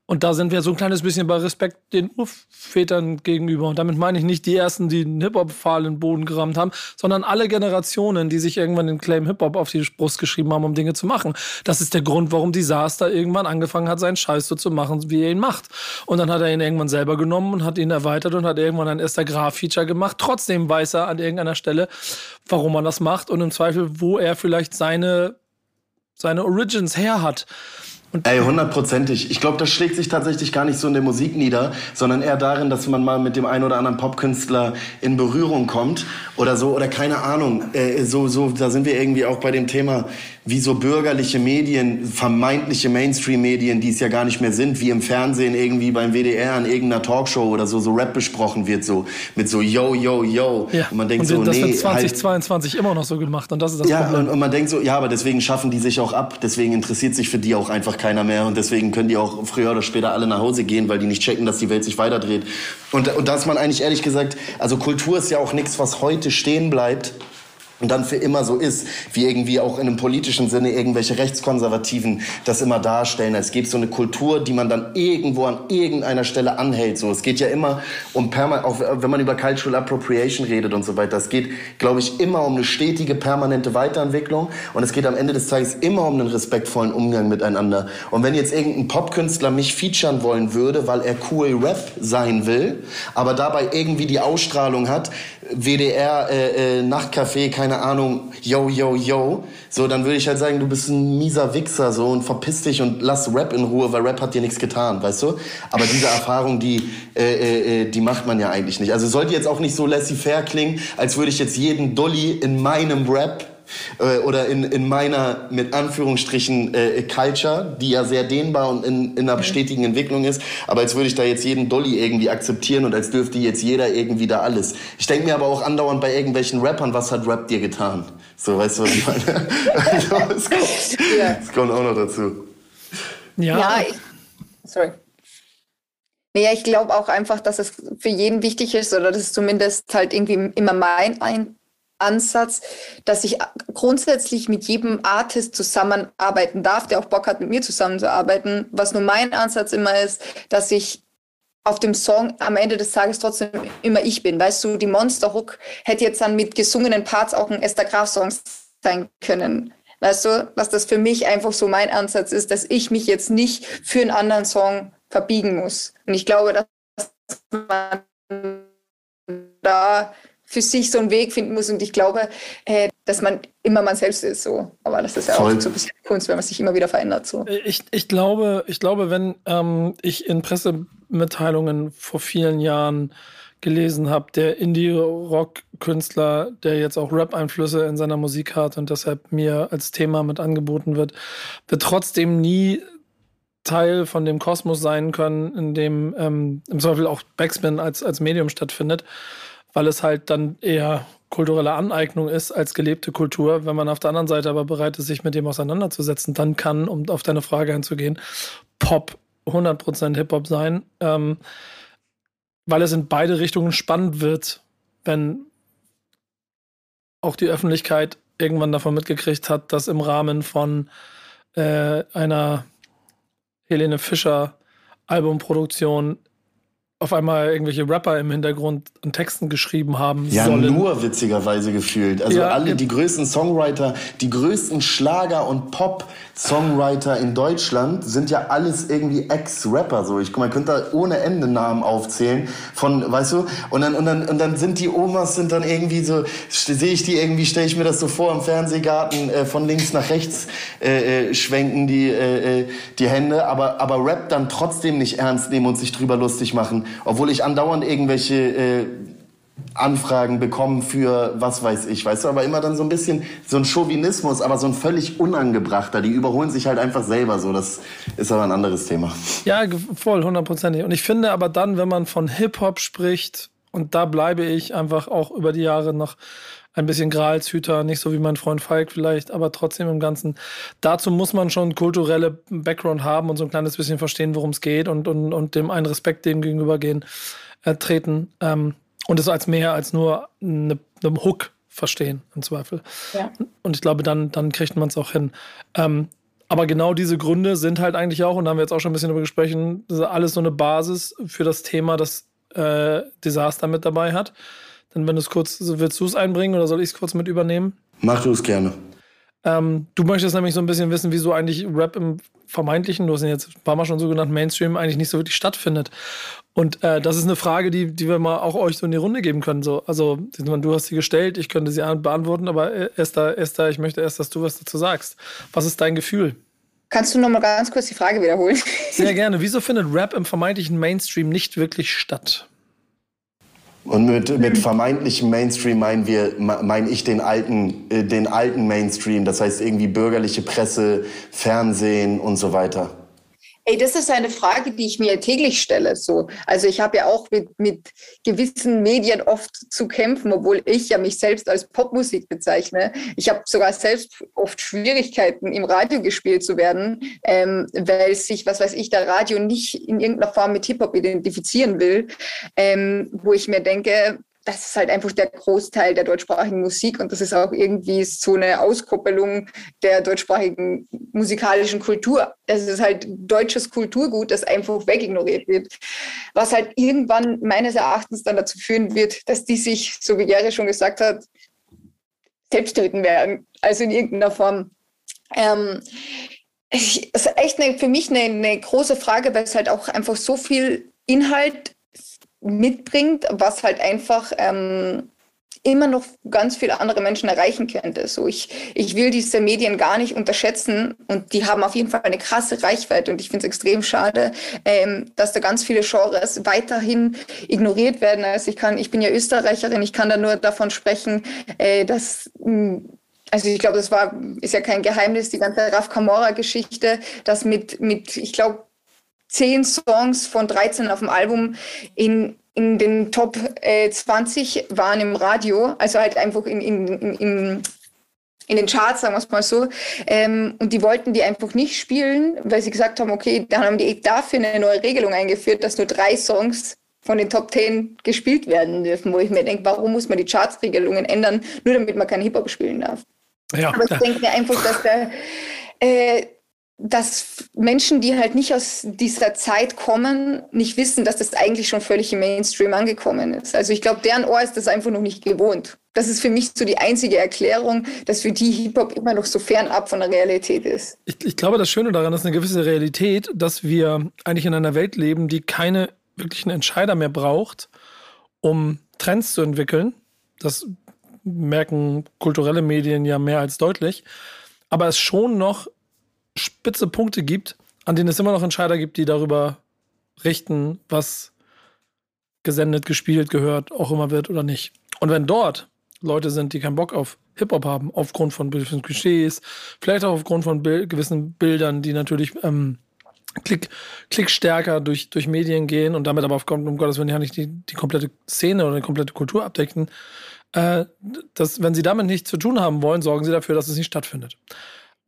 und da sind wir so ein kleines bisschen bei Respekt den Urvätern gegenüber. Und damit meine ich nicht die ersten, die einen Hip-Hop-Pfahl in den Boden gerammt haben, sondern alle Generationen, die sich irgendwann den Claim Hip-Hop auf die Brust geschrieben haben, um Dinge zu machen. Das ist der Grund, warum Disaster irgendwann angefangen hat, seinen Scheiß so zu machen, wie er ihn macht. Und dann hat er ihn irgendwann selber genommen und hat ihn erweitert und hat irgendwann ein Esther Graf-Feature gemacht. Trotzdem weiß er an irgendeiner Stelle, warum man das macht und im Zweifel, wo er vielleicht seine, seine Origins her hat. Ey, hundertprozentig. Ich glaube, das schlägt sich tatsächlich gar nicht so in der Musik nieder, sondern eher darin, dass man mal mit dem einen oder anderen Popkünstler in Berührung kommt oder so oder keine Ahnung. Äh, so, so, da sind wir irgendwie auch bei dem Thema wie so bürgerliche Medien, vermeintliche Mainstream-Medien, die es ja gar nicht mehr sind, wie im Fernsehen irgendwie beim WDR an irgendeiner Talkshow oder so, so Rap besprochen wird, so mit so yo, yo, yo. Ja. Und man denkt und so, das nee. Das wird 2022 halt, immer noch so gemacht und das ist das ja, Problem. Und, und man denkt so, ja, aber deswegen schaffen die sich auch ab, deswegen interessiert sich für die auch einfach keiner mehr und deswegen können die auch früher oder später alle nach Hause gehen, weil die nicht checken, dass die Welt sich weiterdreht. Und, und da ist man eigentlich ehrlich gesagt, also Kultur ist ja auch nichts, was heute stehen bleibt, und dann für immer so ist, wie irgendwie auch in einem politischen Sinne irgendwelche Rechtskonservativen das immer darstellen. Es gibt so eine Kultur, die man dann irgendwo an irgendeiner Stelle anhält. So, es geht ja immer um permanent, auch wenn man über Cultural Appropriation redet und so weiter. Es geht, glaube ich, immer um eine stetige, permanente Weiterentwicklung. Und es geht am Ende des Tages immer um einen respektvollen Umgang miteinander. Und wenn jetzt irgendein Popkünstler mich featuren wollen würde, weil er cool Rap sein will, aber dabei irgendwie die Ausstrahlung hat, WDR, äh, äh, Nachtcafé, keine Ahnung, yo, yo, yo, so, dann würde ich halt sagen, du bist ein mieser Wichser, so, und verpiss dich und lass Rap in Ruhe, weil Rap hat dir nichts getan, weißt du? Aber diese Erfahrung, die, äh, äh, äh, die macht man ja eigentlich nicht. Also sollte jetzt auch nicht so laissez-faire klingen, als würde ich jetzt jeden Dolly in meinem Rap oder in, in meiner, mit Anführungsstrichen, äh, Culture, die ja sehr dehnbar und in, in einer stetigen Entwicklung ist, aber als würde ich da jetzt jeden Dolly irgendwie akzeptieren und als dürfte jetzt jeder irgendwie da alles. Ich denke mir aber auch andauernd bei irgendwelchen Rappern, was hat Rap dir getan? So, weißt du, was ich meine? [LAUGHS] also, das, kommt, ja. das kommt auch noch dazu. Ja, ja ich, sorry. Naja, ich glaube auch einfach, dass es für jeden wichtig ist, oder das ist zumindest halt irgendwie immer mein ein Ansatz, dass ich grundsätzlich mit jedem Artist zusammenarbeiten darf, der auch Bock hat, mit mir zusammenzuarbeiten. Was nur mein Ansatz immer ist, dass ich auf dem Song am Ende des Tages trotzdem immer ich bin. Weißt du, die Monster Hook hätte jetzt dann mit gesungenen Parts auch ein Esther Graf Song sein können. Weißt du, was das für mich einfach so mein Ansatz ist, dass ich mich jetzt nicht für einen anderen Song verbiegen muss. Und ich glaube, dass man da für sich so einen Weg finden muss. Und ich glaube, äh, dass man immer man selbst ist. So. Aber das ist ja Voll. auch so ein bisschen Kunst, wenn man sich immer wieder verändert. So. Äh, ich, ich, glaube, ich glaube, wenn ähm, ich in Pressemitteilungen vor vielen Jahren gelesen habe, der Indie-Rock-Künstler, der jetzt auch Rap-Einflüsse in seiner Musik hat und deshalb mir als Thema mit angeboten wird, wird trotzdem nie Teil von dem Kosmos sein können, in dem ähm, im Zweifel auch Backspin als, als Medium stattfindet, weil es halt dann eher kulturelle Aneignung ist als gelebte Kultur. Wenn man auf der anderen Seite aber bereit ist, sich mit dem auseinanderzusetzen, dann kann, um auf deine Frage einzugehen, Pop 100% Hip-Hop sein, ähm, weil es in beide Richtungen spannend wird, wenn auch die Öffentlichkeit irgendwann davon mitgekriegt hat, dass im Rahmen von äh, einer Helene Fischer Albumproduktion auf einmal irgendwelche Rapper im Hintergrund an Texten geschrieben haben. Ja, sollen. nur witzigerweise gefühlt. Also ja, alle die größten Songwriter, die größten Schlager- und Pop-Songwriter in Deutschland sind ja alles irgendwie Ex-Rapper. So, ich guck mal, könnte da ohne Ende Namen aufzählen von, weißt du? Und dann und dann und dann sind die Omas sind dann irgendwie so, sehe ich die irgendwie, stelle ich mir das so vor im Fernsehgarten äh, von links nach rechts äh, äh, schwenken die äh, äh die Hände, aber aber Rap dann trotzdem nicht ernst nehmen und sich drüber lustig machen obwohl ich andauernd irgendwelche äh, Anfragen bekomme für was weiß ich, weißt du, aber immer dann so ein bisschen so ein Chauvinismus, aber so ein völlig unangebrachter. Die überholen sich halt einfach selber so. Das ist aber ein anderes Thema. Ja, voll, hundertprozentig. Und ich finde aber dann, wenn man von Hip-Hop spricht, und da bleibe ich einfach auch über die Jahre noch ein bisschen Gralshüter, nicht so wie mein Freund Falk vielleicht, aber trotzdem im Ganzen. Dazu muss man schon kulturelle Background haben und so ein kleines bisschen verstehen, worum es geht und, und, und dem einen Respekt dem gegenübergehen äh, treten ähm, und es als mehr als nur eine, eine Hook verstehen, im Zweifel. Ja. Und ich glaube, dann, dann kriegt man es auch hin. Ähm, aber genau diese Gründe sind halt eigentlich auch, und da haben wir jetzt auch schon ein bisschen darüber gesprochen, alles so eine Basis für das Thema, das äh, Desaster mit dabei hat. Dann, wenn du es kurz, willst du es einbringen oder soll ich es kurz mit übernehmen? Mach du es gerne. Ähm, du möchtest nämlich so ein bisschen wissen, wieso eigentlich Rap im vermeintlichen, du hast ihn jetzt ein paar Mal schon so genannt, Mainstream eigentlich nicht so wirklich stattfindet. Und äh, das ist eine Frage, die, die wir mal auch euch so in die Runde geben können. So, also, du hast sie gestellt, ich könnte sie beantworten, aber äh, Esther, Esther, ich möchte erst, dass du was dazu sagst. Was ist dein Gefühl? Kannst du noch mal ganz kurz die Frage wiederholen? Sehr [LAUGHS] gerne. Wieso findet Rap im vermeintlichen Mainstream nicht wirklich statt? Und mit, mit vermeintlichem Mainstream meinen wir, meine ich den alten, äh, den alten Mainstream, das heißt irgendwie bürgerliche Presse, Fernsehen und so weiter. Ey, das ist eine Frage, die ich mir täglich stelle. So. Also ich habe ja auch mit, mit gewissen Medien oft zu kämpfen, obwohl ich ja mich selbst als Popmusik bezeichne. Ich habe sogar selbst oft Schwierigkeiten, im Radio gespielt zu werden, ähm, weil sich, was weiß ich, der Radio nicht in irgendeiner Form mit Hip-Hop identifizieren will, ähm, wo ich mir denke, das ist halt einfach der Großteil der deutschsprachigen Musik und das ist auch irgendwie so eine Auskoppelung der deutschsprachigen musikalischen Kultur. Das ist halt deutsches Kulturgut, das einfach wegignoriert wird. Was halt irgendwann meines Erachtens dann dazu führen wird, dass die sich, so wie Jerry schon gesagt hat, selbst töten werden. Also in irgendeiner Form. Ähm, es ist echt eine, für mich eine, eine große Frage, weil es halt auch einfach so viel Inhalt mitbringt, was halt einfach ähm, immer noch ganz viele andere Menschen erreichen könnte. So ich, ich will diese Medien gar nicht unterschätzen und die haben auf jeden Fall eine krasse Reichweite und ich finde es extrem schade, ähm, dass da ganz viele Genres weiterhin ignoriert werden. Also ich kann, ich bin ja Österreicherin, ich kann da nur davon sprechen, äh, dass hm, Also ich glaube, das war, ist ja kein Geheimnis, die ganze Raf Camora-Geschichte, dass mit, mit, ich glaube, zehn Songs von 13 auf dem Album in, in den Top äh, 20 waren im Radio, also halt einfach in, in, in, in in den Charts, sagen wir es mal so. Ähm, und die wollten die einfach nicht spielen, weil sie gesagt haben, okay, dann haben die dafür eine neue Regelung eingeführt, dass nur drei Songs von den Top Ten gespielt werden dürfen, wo ich mir denke, warum muss man die Charts-Regelungen ändern, nur damit man keinen Hip-Hop spielen darf. Ja. Aber ich denke mir einfach, dass der, äh, dass Menschen, die halt nicht aus dieser Zeit kommen, nicht wissen, dass das eigentlich schon völlig im Mainstream angekommen ist. Also ich glaube, deren Ohr ist das einfach noch nicht gewohnt. Das ist für mich so die einzige Erklärung, dass für die Hip-Hop immer noch so fernab von der Realität ist. Ich, ich glaube, das Schöne daran ist eine gewisse Realität, dass wir eigentlich in einer Welt leben, die keine wirklichen Entscheider mehr braucht, um Trends zu entwickeln. Das merken kulturelle Medien ja mehr als deutlich. Aber es schon noch spitze Punkte gibt, an denen es immer noch Entscheider gibt, die darüber richten, was gesendet, gespielt, gehört, auch immer wird oder nicht. Und wenn dort Leute sind, die keinen Bock auf Hip-Hop haben, aufgrund von gewissen Klischees, vielleicht auch aufgrund von Bil gewissen Bildern, die natürlich ähm, Klick, Klick stärker durch, durch Medien gehen und damit aber auf, um Gottes Willen ja nicht die, die komplette Szene oder die komplette Kultur abdecken. Äh, dass, wenn sie damit nichts zu tun haben wollen, sorgen sie dafür, dass es nicht stattfindet.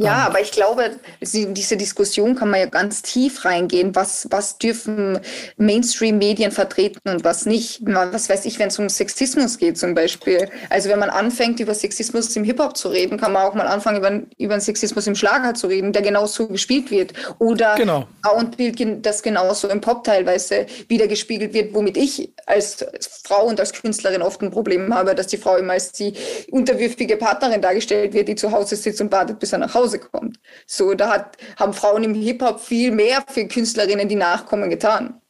Ja, ähm. aber ich glaube, diese Diskussion kann man ja ganz tief reingehen. Was, was dürfen Mainstream-Medien vertreten und was nicht? Was weiß ich, wenn es um Sexismus geht zum Beispiel. Also wenn man anfängt, über Sexismus im Hip-Hop zu reden, kann man auch mal anfangen, über, über den Sexismus im Schlager zu reden, der genauso gespielt wird. Oder genau. Frauenbild, das genauso im Pop teilweise wieder gespiegelt wird, womit ich als Frau und als Künstlerin oft ein Problem habe, dass die Frau immer als die unterwürfige Partnerin dargestellt wird, die zu Hause sitzt und wartet, bis er nach Hause Hause kommt. So, da hat, haben Frauen im Hip-Hop viel mehr für Künstlerinnen, die nachkommen, getan.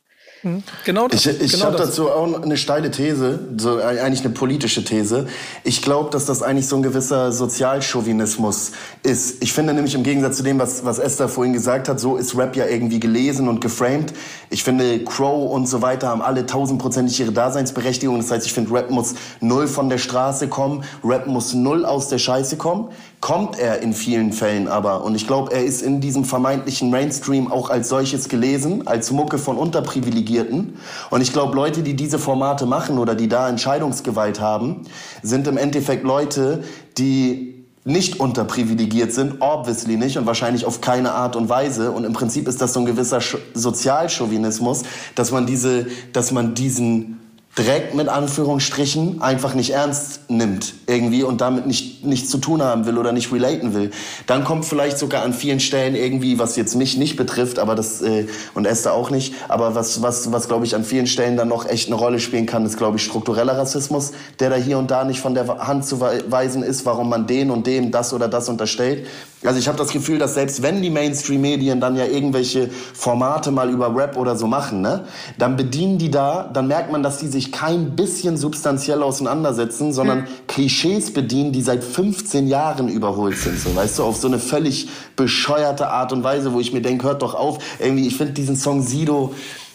Mhm. Genau das. Ich, ich genau habe dazu auch eine steile These, so eigentlich eine politische These. Ich glaube, dass das eigentlich so ein gewisser Sozialchauvinismus ist. Ich finde nämlich im Gegensatz zu dem, was, was Esther vorhin gesagt hat, so ist Rap ja irgendwie gelesen und geframed. Ich finde, Crow und so weiter haben alle tausendprozentig ihre Daseinsberechtigung. Das heißt, ich finde, Rap muss null von der Straße kommen. Rap muss null aus der Scheiße kommen. Kommt er in vielen Fällen aber. Und ich glaube, er ist in diesem vermeintlichen Mainstream auch als solches gelesen, als Mucke von Unterprivilegierten. Und ich glaube, Leute, die diese Formate machen oder die da Entscheidungsgewalt haben, sind im Endeffekt Leute, die nicht unterprivilegiert sind, obviously nicht und wahrscheinlich auf keine Art und Weise. Und im Prinzip ist das so ein gewisser Sozialchauvinismus, dass man diese, dass man diesen Dreck mit Anführungsstrichen einfach nicht ernst nimmt irgendwie und damit nicht nichts zu tun haben will oder nicht relaten will. Dann kommt vielleicht sogar an vielen Stellen irgendwie, was jetzt mich nicht betrifft, aber das äh, und Esther auch nicht, aber was was was glaube ich an vielen Stellen dann noch echt eine Rolle spielen kann, ist glaube ich struktureller Rassismus, der da hier und da nicht von der Hand zu weisen ist, warum man den und dem das oder das unterstellt. Also ich habe das Gefühl, dass selbst wenn die Mainstream-Medien dann ja irgendwelche Formate mal über Rap oder so machen, ne, dann bedienen die da, dann merkt man, dass die sich kein bisschen substanziell auseinandersetzen, sondern mhm. Klischees bedienen, die seit 15 Jahren überholt sind, so weißt du, auf so eine völlig bescheuerte Art und Weise, wo ich mir denke, hört doch auf, irgendwie, ich finde diesen Song Sido,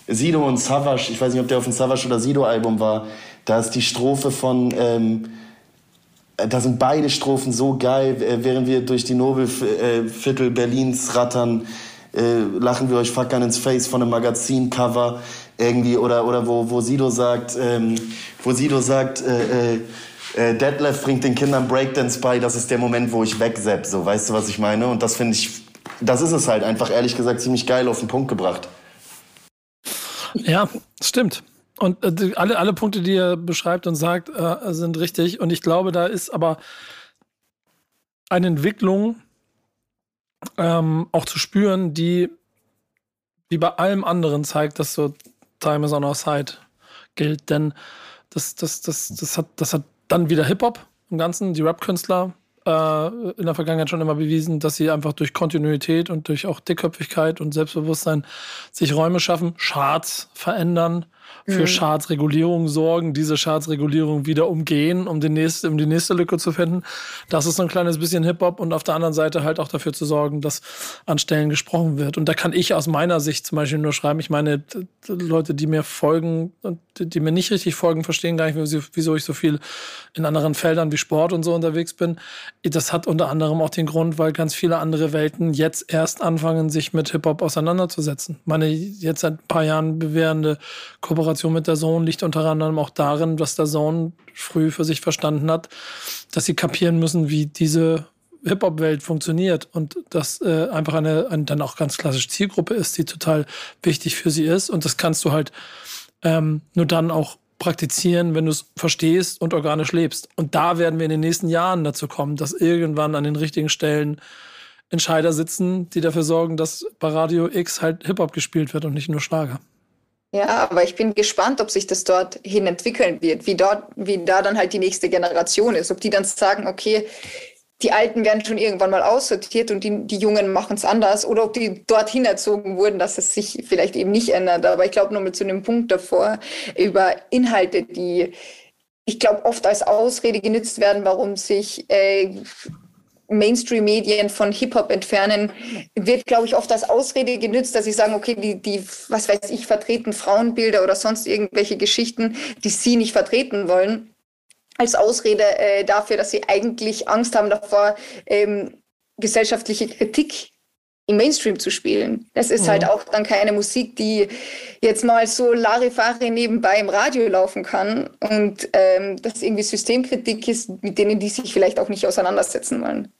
Sido und Savage, ich weiß nicht, ob der auf dem Savage oder Sido Album war, da ist die Strophe von ähm, äh, da sind beide Strophen so geil, äh, während wir durch die Nobelviertel Berlins rattern, äh, lachen wir euch fuckern ins Face von einem Magazincover irgendwie oder oder wo wo Sido sagt, ähm, wo Sido sagt, äh, äh, Detlef bringt den Kindern Breakdance bei, das ist der Moment, wo ich wegsepp, so weißt du, was ich meine? Und das finde ich, das ist es halt einfach ehrlich gesagt ziemlich geil auf den Punkt gebracht. Ja, stimmt. Und äh, alle, alle Punkte, die er beschreibt und sagt, äh, sind richtig. Und ich glaube, da ist aber eine Entwicklung ähm, auch zu spüren, die wie bei allem anderen zeigt, dass so Time is on our side gilt. Denn das, das, das, das, hat, das hat dann wieder Hip-Hop im Ganzen, die Rap-Künstler äh, in der Vergangenheit schon immer bewiesen, dass sie einfach durch Kontinuität und durch auch Dickköpfigkeit und Selbstbewusstsein sich Räume schaffen, Charts verändern, für mhm. Schadensregulierung sorgen, diese Schadensregulierung wieder umgehen, um, den nächste, um die nächste Lücke zu finden. Das ist so ein kleines bisschen Hip-Hop und auf der anderen Seite halt auch dafür zu sorgen, dass an Stellen gesprochen wird. Und da kann ich aus meiner Sicht zum Beispiel nur schreiben, ich meine, Leute, die mir folgen und die mir nicht richtig folgen, verstehen gar nicht, wieso ich so viel in anderen Feldern wie Sport und so unterwegs bin. das hat unter anderem auch den Grund, weil ganz viele andere Welten jetzt erst anfangen, sich mit Hip-Hop auseinanderzusetzen. Meine jetzt seit ein paar Jahren bewährende Kooperation mit der Zone liegt unter anderem auch darin, dass der Zone früh für sich verstanden hat, dass sie kapieren müssen, wie diese Hip-Hop-Welt funktioniert und das äh, einfach eine, eine dann auch ganz klassische Zielgruppe ist, die total wichtig für sie ist. Und das kannst du halt ähm, nur dann auch praktizieren, wenn du es verstehst und organisch lebst. Und da werden wir in den nächsten Jahren dazu kommen, dass irgendwann an den richtigen Stellen Entscheider sitzen, die dafür sorgen, dass bei Radio X halt Hip-Hop gespielt wird und nicht nur Schlager. Ja, aber ich bin gespannt, ob sich das dort hin entwickeln wird, wie dort, wie da dann halt die nächste Generation ist, ob die dann sagen, okay, die Alten werden schon irgendwann mal aussortiert und die, die Jungen machen es anders oder ob die dorthin erzogen wurden, dass es sich vielleicht eben nicht ändert. Aber ich glaube nochmal zu dem Punkt davor über Inhalte, die ich glaube oft als Ausrede genützt werden, warum sich äh, Mainstream-Medien von Hip-Hop entfernen, wird, glaube ich, oft als Ausrede genützt, dass sie sagen, okay, die, die, was weiß ich, vertreten Frauenbilder oder sonst irgendwelche Geschichten, die sie nicht vertreten wollen als Ausrede äh, dafür, dass sie eigentlich Angst haben davor, ähm, gesellschaftliche Kritik im Mainstream zu spielen. Das ist halt mhm. halt auch dann keine Musik, die jetzt mal so Larifari nebenbei im Radio laufen kann und ähm, das irgendwie Systemkritik ist, mit denen die sich vielleicht auch nicht auseinandersetzen wollen.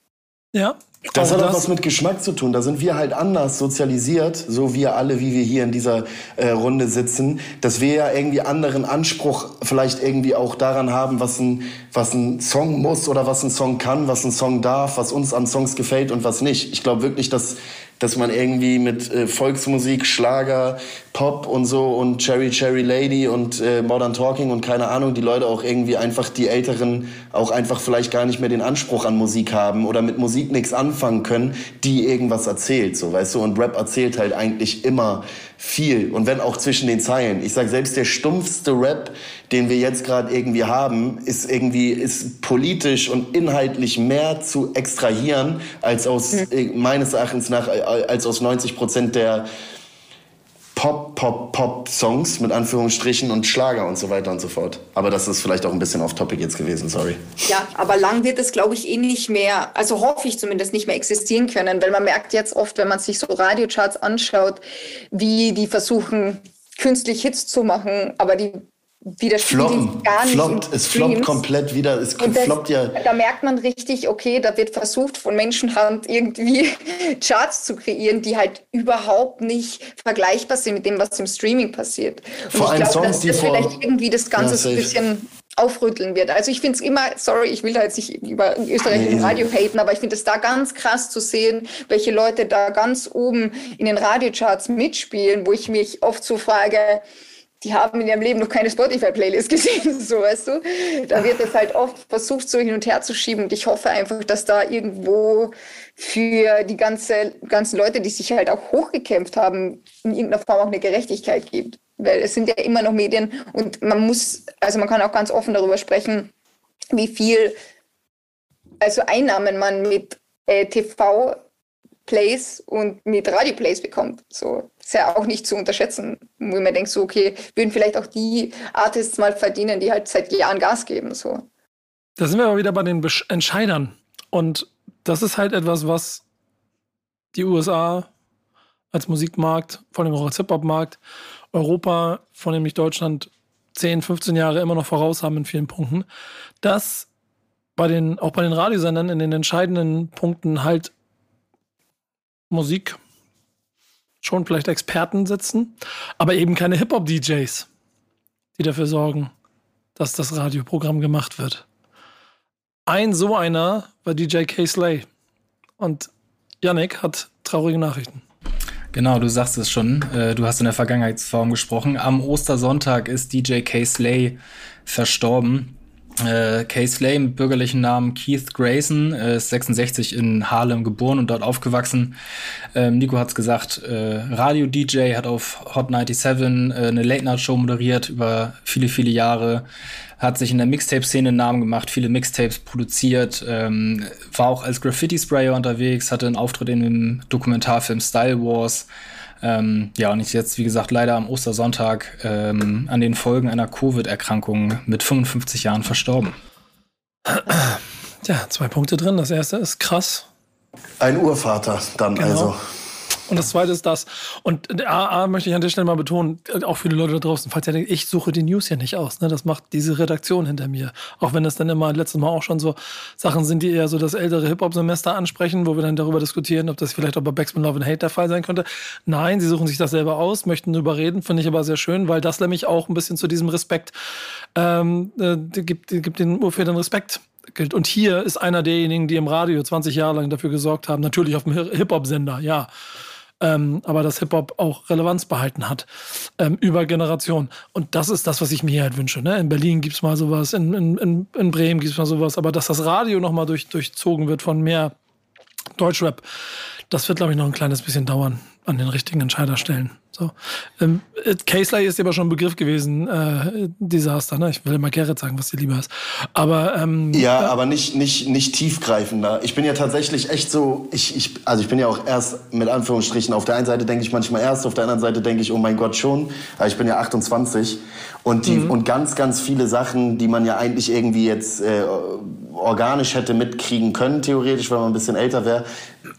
Ja. Das hat auch was mit Geschmack zu tun. Da sind wir halt anders sozialisiert, so wir alle, wie wir hier in dieser äh, Runde sitzen, dass wir ja irgendwie anderen Anspruch vielleicht irgendwie auch daran haben, was ein, was ein Song muss oder was ein Song kann, was ein Song darf, was uns an Songs gefällt und was nicht. Ich glaube wirklich, dass dass man irgendwie mit äh, Volksmusik, Schlager, Pop und so und Cherry Cherry Lady und äh, Modern Talking und keine Ahnung, die Leute auch irgendwie einfach, die Älteren auch einfach vielleicht gar nicht mehr den Anspruch an Musik haben oder mit Musik nichts anfangen können, die irgendwas erzählt, so, weißt du, und Rap erzählt halt eigentlich immer viel und wenn auch zwischen den Zeilen. Ich sag selbst der stumpfste Rap, den wir jetzt gerade irgendwie haben, ist irgendwie ist politisch und inhaltlich mehr zu extrahieren als aus mhm. meines Erachtens nach äh, als aus 90 Prozent der Pop, Pop, Pop-Songs mit Anführungsstrichen und Schlager und so weiter und so fort. Aber das ist vielleicht auch ein bisschen off-topic jetzt gewesen, sorry. Ja, aber lang wird es, glaube ich, eh nicht mehr, also hoffe ich zumindest nicht mehr existieren können, weil man merkt jetzt oft, wenn man sich so Radiocharts anschaut, wie die versuchen, künstlich Hits zu machen, aber die widerspiegeln gar nicht. Floppt, es floppt komplett wieder. Es das, floppt ja. Da merkt man richtig, okay, da wird versucht, von Menschenhand irgendwie [LAUGHS] Charts zu kreieren, die halt überhaupt nicht vergleichbar sind mit dem, was im Streaming passiert. Und vor allem Songs, dass das vielleicht irgendwie das Ganze ja, so ein bisschen aufrütteln wird. Also ich finde es immer, sorry, ich will da jetzt nicht über österreichisches nee. Radio haten, aber ich finde es da ganz krass zu sehen, welche Leute da ganz oben in den Radiocharts mitspielen, wo ich mich oft so frage, die haben in ihrem Leben noch keine Spotify-Playlist gesehen, [LAUGHS] so weißt du. Da wird es halt oft versucht, so hin und her zu schieben. Und ich hoffe einfach, dass da irgendwo für die ganze, ganzen Leute, die sich halt auch hochgekämpft haben, in irgendeiner Form auch eine Gerechtigkeit gibt. Weil es sind ja immer noch Medien und man muss, also man kann auch ganz offen darüber sprechen, wie viel also Einnahmen man mit äh, TV Plays und mit Radio Plays bekommt. So ist ja auch nicht zu unterschätzen, wo man denkt, so, okay, würden vielleicht auch die Artists mal verdienen, die halt seit Jahren Gas geben. So. Da sind wir aber wieder bei den Besch Entscheidern. Und das ist halt etwas, was die USA als Musikmarkt, vor allem auch als Hip-Hop-Markt, Europa, vor allem Deutschland, 10, 15 Jahre immer noch voraus haben in vielen Punkten, dass bei den, auch bei den Radiosendern in den entscheidenden Punkten halt Musik schon vielleicht Experten sitzen, aber eben keine Hip-Hop-DJs, die dafür sorgen, dass das Radioprogramm gemacht wird. Ein so einer war DJ K. Slay. Und Yannick hat traurige Nachrichten. Genau, du sagst es schon. Äh, du hast in der Vergangenheitsform gesprochen. Am Ostersonntag ist DJ K. Slay verstorben. Äh, Kay Slay mit bürgerlichen Namen Keith Grayson, äh, ist 66 in Harlem geboren und dort aufgewachsen. Ähm, Nico hat's gesagt, äh, Radio-DJ, hat auf Hot 97 äh, eine Late-Night-Show moderiert über viele, viele Jahre, hat sich in der Mixtape-Szene einen Namen gemacht, viele Mixtapes produziert, ähm, war auch als Graffiti-Sprayer unterwegs, hatte einen Auftritt in dem Dokumentarfilm Style Wars, ähm, ja, und ist jetzt, wie gesagt, leider am Ostersonntag ähm, an den Folgen einer Covid-Erkrankung mit 55 Jahren verstorben. Ja, zwei Punkte drin. Das erste ist krass. Ein Urvater dann Genau. also. Und das zweite ist das. Und äh, A, A möchte ich an der Stelle mal betonen, äh, auch für die Leute da draußen, falls ihr denkt, ich suche die News hier nicht aus. Ne? Das macht diese Redaktion hinter mir. Auch wenn das dann immer letztes Mal auch schon so Sachen sind, die eher so das ältere Hip-Hop-Semester ansprechen, wo wir dann darüber diskutieren, ob das vielleicht auch bei Backspin Love and Hate der Fall sein könnte. Nein, sie suchen sich das selber aus, möchten darüber reden, finde ich aber sehr schön, weil das nämlich auch ein bisschen zu diesem Respekt ähm, äh, gibt, gibt den Urvätern Respekt. Und hier ist einer derjenigen, die im Radio 20 Jahre lang dafür gesorgt haben, natürlich auf dem Hip-Hop-Sender, ja, ähm, aber dass Hip-Hop auch Relevanz behalten hat ähm, über Generationen. Und das ist das, was ich mir halt wünsche. Ne? In Berlin gibt's mal sowas, in, in, in, Bremen gibt's mal sowas, aber dass das Radio nochmal durch, durchzogen wird von mehr Deutschrap, das wird, glaube ich, noch ein kleines bisschen dauern an den richtigen Entscheiderstellen. So. Ähm, äh, Casely ist aber schon ein Begriff gewesen, äh, Desaster, ne? Ich will immer Gerrit sagen, was dir lieber ist. Aber ähm, Ja, aber nicht, nicht, nicht tiefgreifender. Ich bin ja tatsächlich echt so, ich, ich, also ich bin ja auch erst mit Anführungsstrichen, auf der einen Seite denke ich manchmal erst, auf der anderen Seite denke ich, oh mein Gott schon. Aber ich bin ja 28 und, die, und ganz, ganz viele Sachen, die man ja eigentlich irgendwie jetzt äh, organisch hätte mitkriegen können, theoretisch, wenn man ein bisschen älter wäre,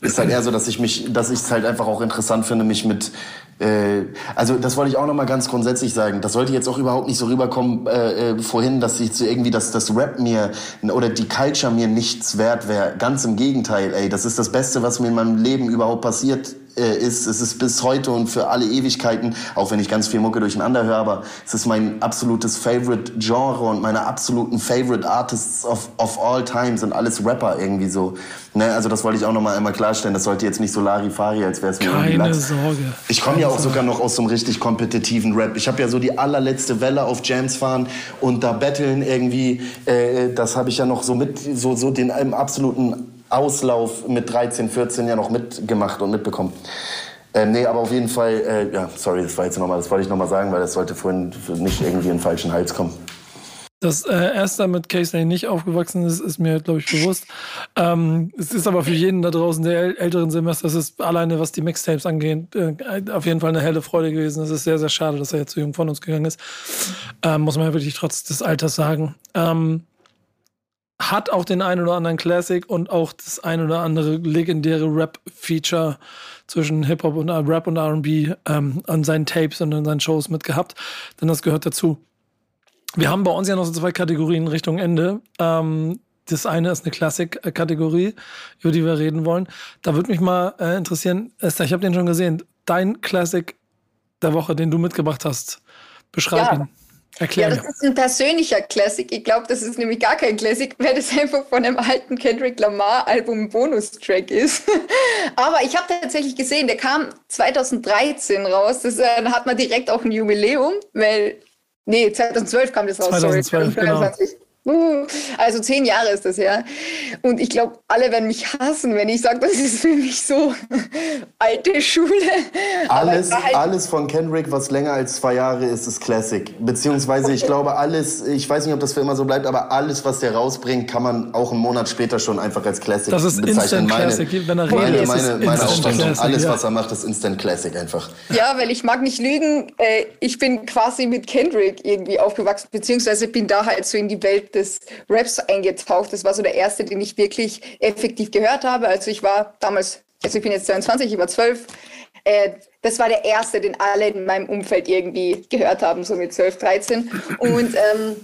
ist halt eher so, dass ich mich, dass ich es halt einfach auch interessant finde, mich mit äh, also das wollte ich auch noch mal ganz grundsätzlich sagen. Das sollte jetzt auch überhaupt nicht so rüberkommen äh, äh, vorhin, dass ich so irgendwie, dass das Rap mir oder die Culture mir nichts wert wäre. Ganz im Gegenteil, ey, das ist das Beste, was mir in meinem Leben überhaupt passiert äh, ist. Es ist bis heute und für alle Ewigkeiten, auch wenn ich ganz viel Mucke durcheinander höre, aber es ist mein absolutes Favorite Genre und meine absoluten Favorite Artists of, of all time sind alles Rapper irgendwie so. Ne? Also das wollte ich auch noch mal einmal klarstellen. Das sollte jetzt nicht so Larifari, als wäre es mir irgendwie keine. Sorge. Ich komme ja auch sogar noch aus so einem richtig kompetitiven Rap. Ich habe ja so die allerletzte Welle auf Jams fahren und da betteln irgendwie, äh, das habe ich ja noch so mit, so, so den im absoluten Auslauf mit 13, 14 ja noch mitgemacht und mitbekommen. Ähm, nee, aber auf jeden Fall, äh, ja, sorry, das war jetzt nochmal, das wollte ich nochmal sagen, weil das sollte vorhin nicht irgendwie in den falschen Hals kommen. Dass äh, Esther mit Casey nicht aufgewachsen ist, ist mir, glaube ich, bewusst. Ähm, es ist aber für jeden da draußen der äl älteren Semester, es ist alleine, was die Mixtapes angeht, äh, auf jeden Fall eine helle Freude gewesen. Es ist sehr, sehr schade, dass er jetzt so jung von uns gegangen ist. Ähm, muss man ja wirklich trotz des Alters sagen. Ähm, hat auch den einen oder anderen Classic und auch das ein oder andere legendäre Rap-Feature zwischen Hip-Hop und Rap und RB ähm, an seinen Tapes und in seinen Shows mitgehabt, denn das gehört dazu. Wir haben bei uns ja noch so zwei Kategorien Richtung Ende. Ähm, das eine ist eine Classic-Kategorie, über die wir reden wollen. Da würde mich mal äh, interessieren, Esther, ich habe den schon gesehen, dein Classic der Woche, den du mitgebracht hast. Beschreib Ja. ihn. Erklär Ja, das ist ein persönlicher Classic. Ich glaube, das ist nämlich gar kein Classic, weil das einfach von einem alten Kendrick Lamar-Album ein Bonustrack ist. [LAUGHS] Aber ich habe tatsächlich gesehen, der kam 2013 raus. Das äh, da hat man direkt auch ein Jubiläum, weil. Nee, 2012 kam das raus. 2012, sorry. 2023. Uh, Also zehn Jahre ist das her. Und ich glaube, alle werden mich hassen, wenn ich sage, das ist für mich so [LAUGHS] alte Schule. Alles, halt- alles von Kendrick, was länger als zwei Jahre ist, ist Classic. Beziehungsweise, ich glaube, alles, ich weiß nicht, ob das für immer so bleibt, aber alles, was der rausbringt, kann man auch einen Monat später schon einfach als Classic Das ist bezeichnen. Instant Classic. Wenn er meine, redet, ist meine, meine Instant Auffassung. Classic, Alles, was er macht, ist Instant Classic einfach. Ja, weil ich mag nicht lügen. Äh, ich bin quasi mit Kendrick irgendwie aufgewachsen, beziehungsweise bin da halt so in die Welt des Raps eingetaucht. Das war so der erste, den ich wirklich effektiv gehört habe. Also ich war damals, also ich bin jetzt 22, ich war 12. Äh, das war der erste, den alle in meinem Umfeld irgendwie gehört haben, so mit 12, 13. Und ähm,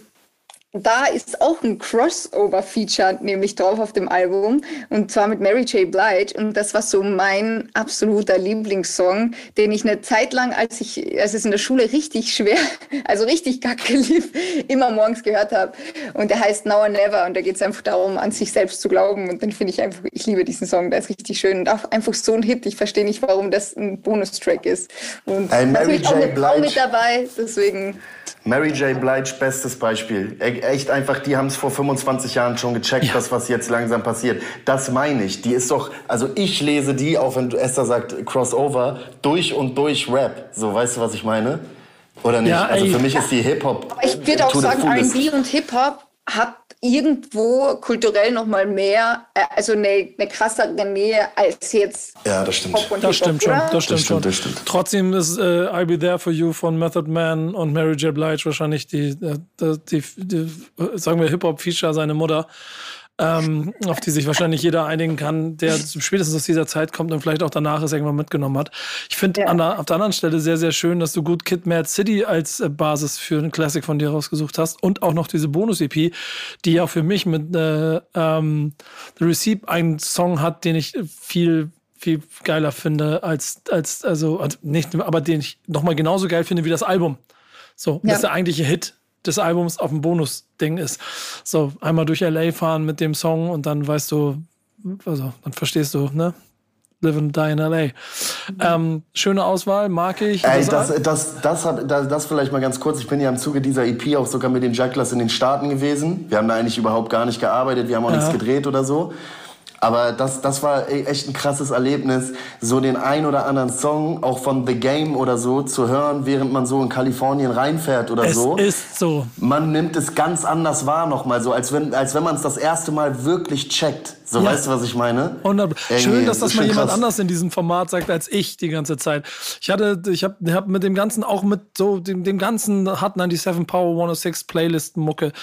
da ist auch ein Crossover-Feature nämlich drauf auf dem Album und zwar mit Mary J. Blige und das war so mein absoluter Lieblingssong, den ich eine Zeit lang, als ich, als es in der Schule richtig schwer, [LAUGHS] also richtig kacke lief, immer morgens gehört habe und der heißt Now or Never und da geht es einfach darum, an sich selbst zu glauben und dann finde ich einfach, ich liebe diesen Song, der ist richtig schön und auch einfach so ein Hit, ich verstehe nicht, warum das ein Bonustrack ist und Ey, Mary auch J. Blige. mit dabei, deswegen Mary J. Blige, bestes Beispiel. E- Echt einfach, die haben es vor 25 Jahren schon gecheckt, das, was jetzt langsam passiert. Das meine ich. Die ist doch, also ich lese die, auch wenn Esther sagt Crossover, durch und durch Rap. So, weißt du, was ich meine? Oder nicht? Ja, also für mich ist die Hip-Hop. Aber ich würde auch sagen. R&B und Hip-Hop hat irgendwo kulturell noch mal mehr, äh, also eine, eine krassere Nähe als jetzt Ja, das stimmt. Pop und Das stimmt schon, das stimmt, schon. das stimmt. Trotzdem ist äh, I'll Be There For You von Method Man und Mary J. Blige wahrscheinlich die, äh, die, die, die sagen wir, Hip-Hop-Feature seine Mutter. Ähm, auf die sich wahrscheinlich jeder einigen kann, der spätestens aus dieser Zeit kommt und vielleicht auch danach es irgendwann mitgenommen hat. Ich finde ja. auf der anderen Stelle sehr, sehr schön, dass du gut Kid Mad City als äh, Basis für einen Classic von dir rausgesucht hast und auch noch diese Bonus-EP, die ja für mich mit äh, ähm, The Receipt einen Song hat, den ich viel viel geiler finde als, als also, also nicht, aber den ich nochmal genauso geil finde wie das Album. So, ja. das der eigentliche Hit des Albums auf dem Bonus-Ding ist. So, einmal durch LA fahren mit dem Song und dann weißt du, also dann verstehst du, ne? Live and Die in LA. Ähm, schöne Auswahl, mag ich. Ey, das, das, das, das, hat, das, das vielleicht mal ganz kurz. Ich bin ja im Zuge dieser EP auch sogar mit den Jacklers in den Staaten gewesen. Wir haben da eigentlich überhaupt gar nicht gearbeitet, wir haben auch ja. nichts gedreht oder so. Aber das, das war e, echt ein krasses Erlebnis, so den ein oder anderen Song auch von The Game oder so zu hören, während man so in Kalifornien reinfährt oder es so. Es ist so. Man nimmt es ganz anders wahr nochmal so, als wenn, als wenn man es das erste Mal wirklich checkt. So, ja. weißt du, was ich meine? 100. Schön, dass das mal jemand krass. anders in diesem Format sagt als ich die ganze Zeit. Ich hatte, ich habe hab mit dem Ganzen, auch mit so dem, dem ganzen Hot 97 Power 106 Playlist Mucke,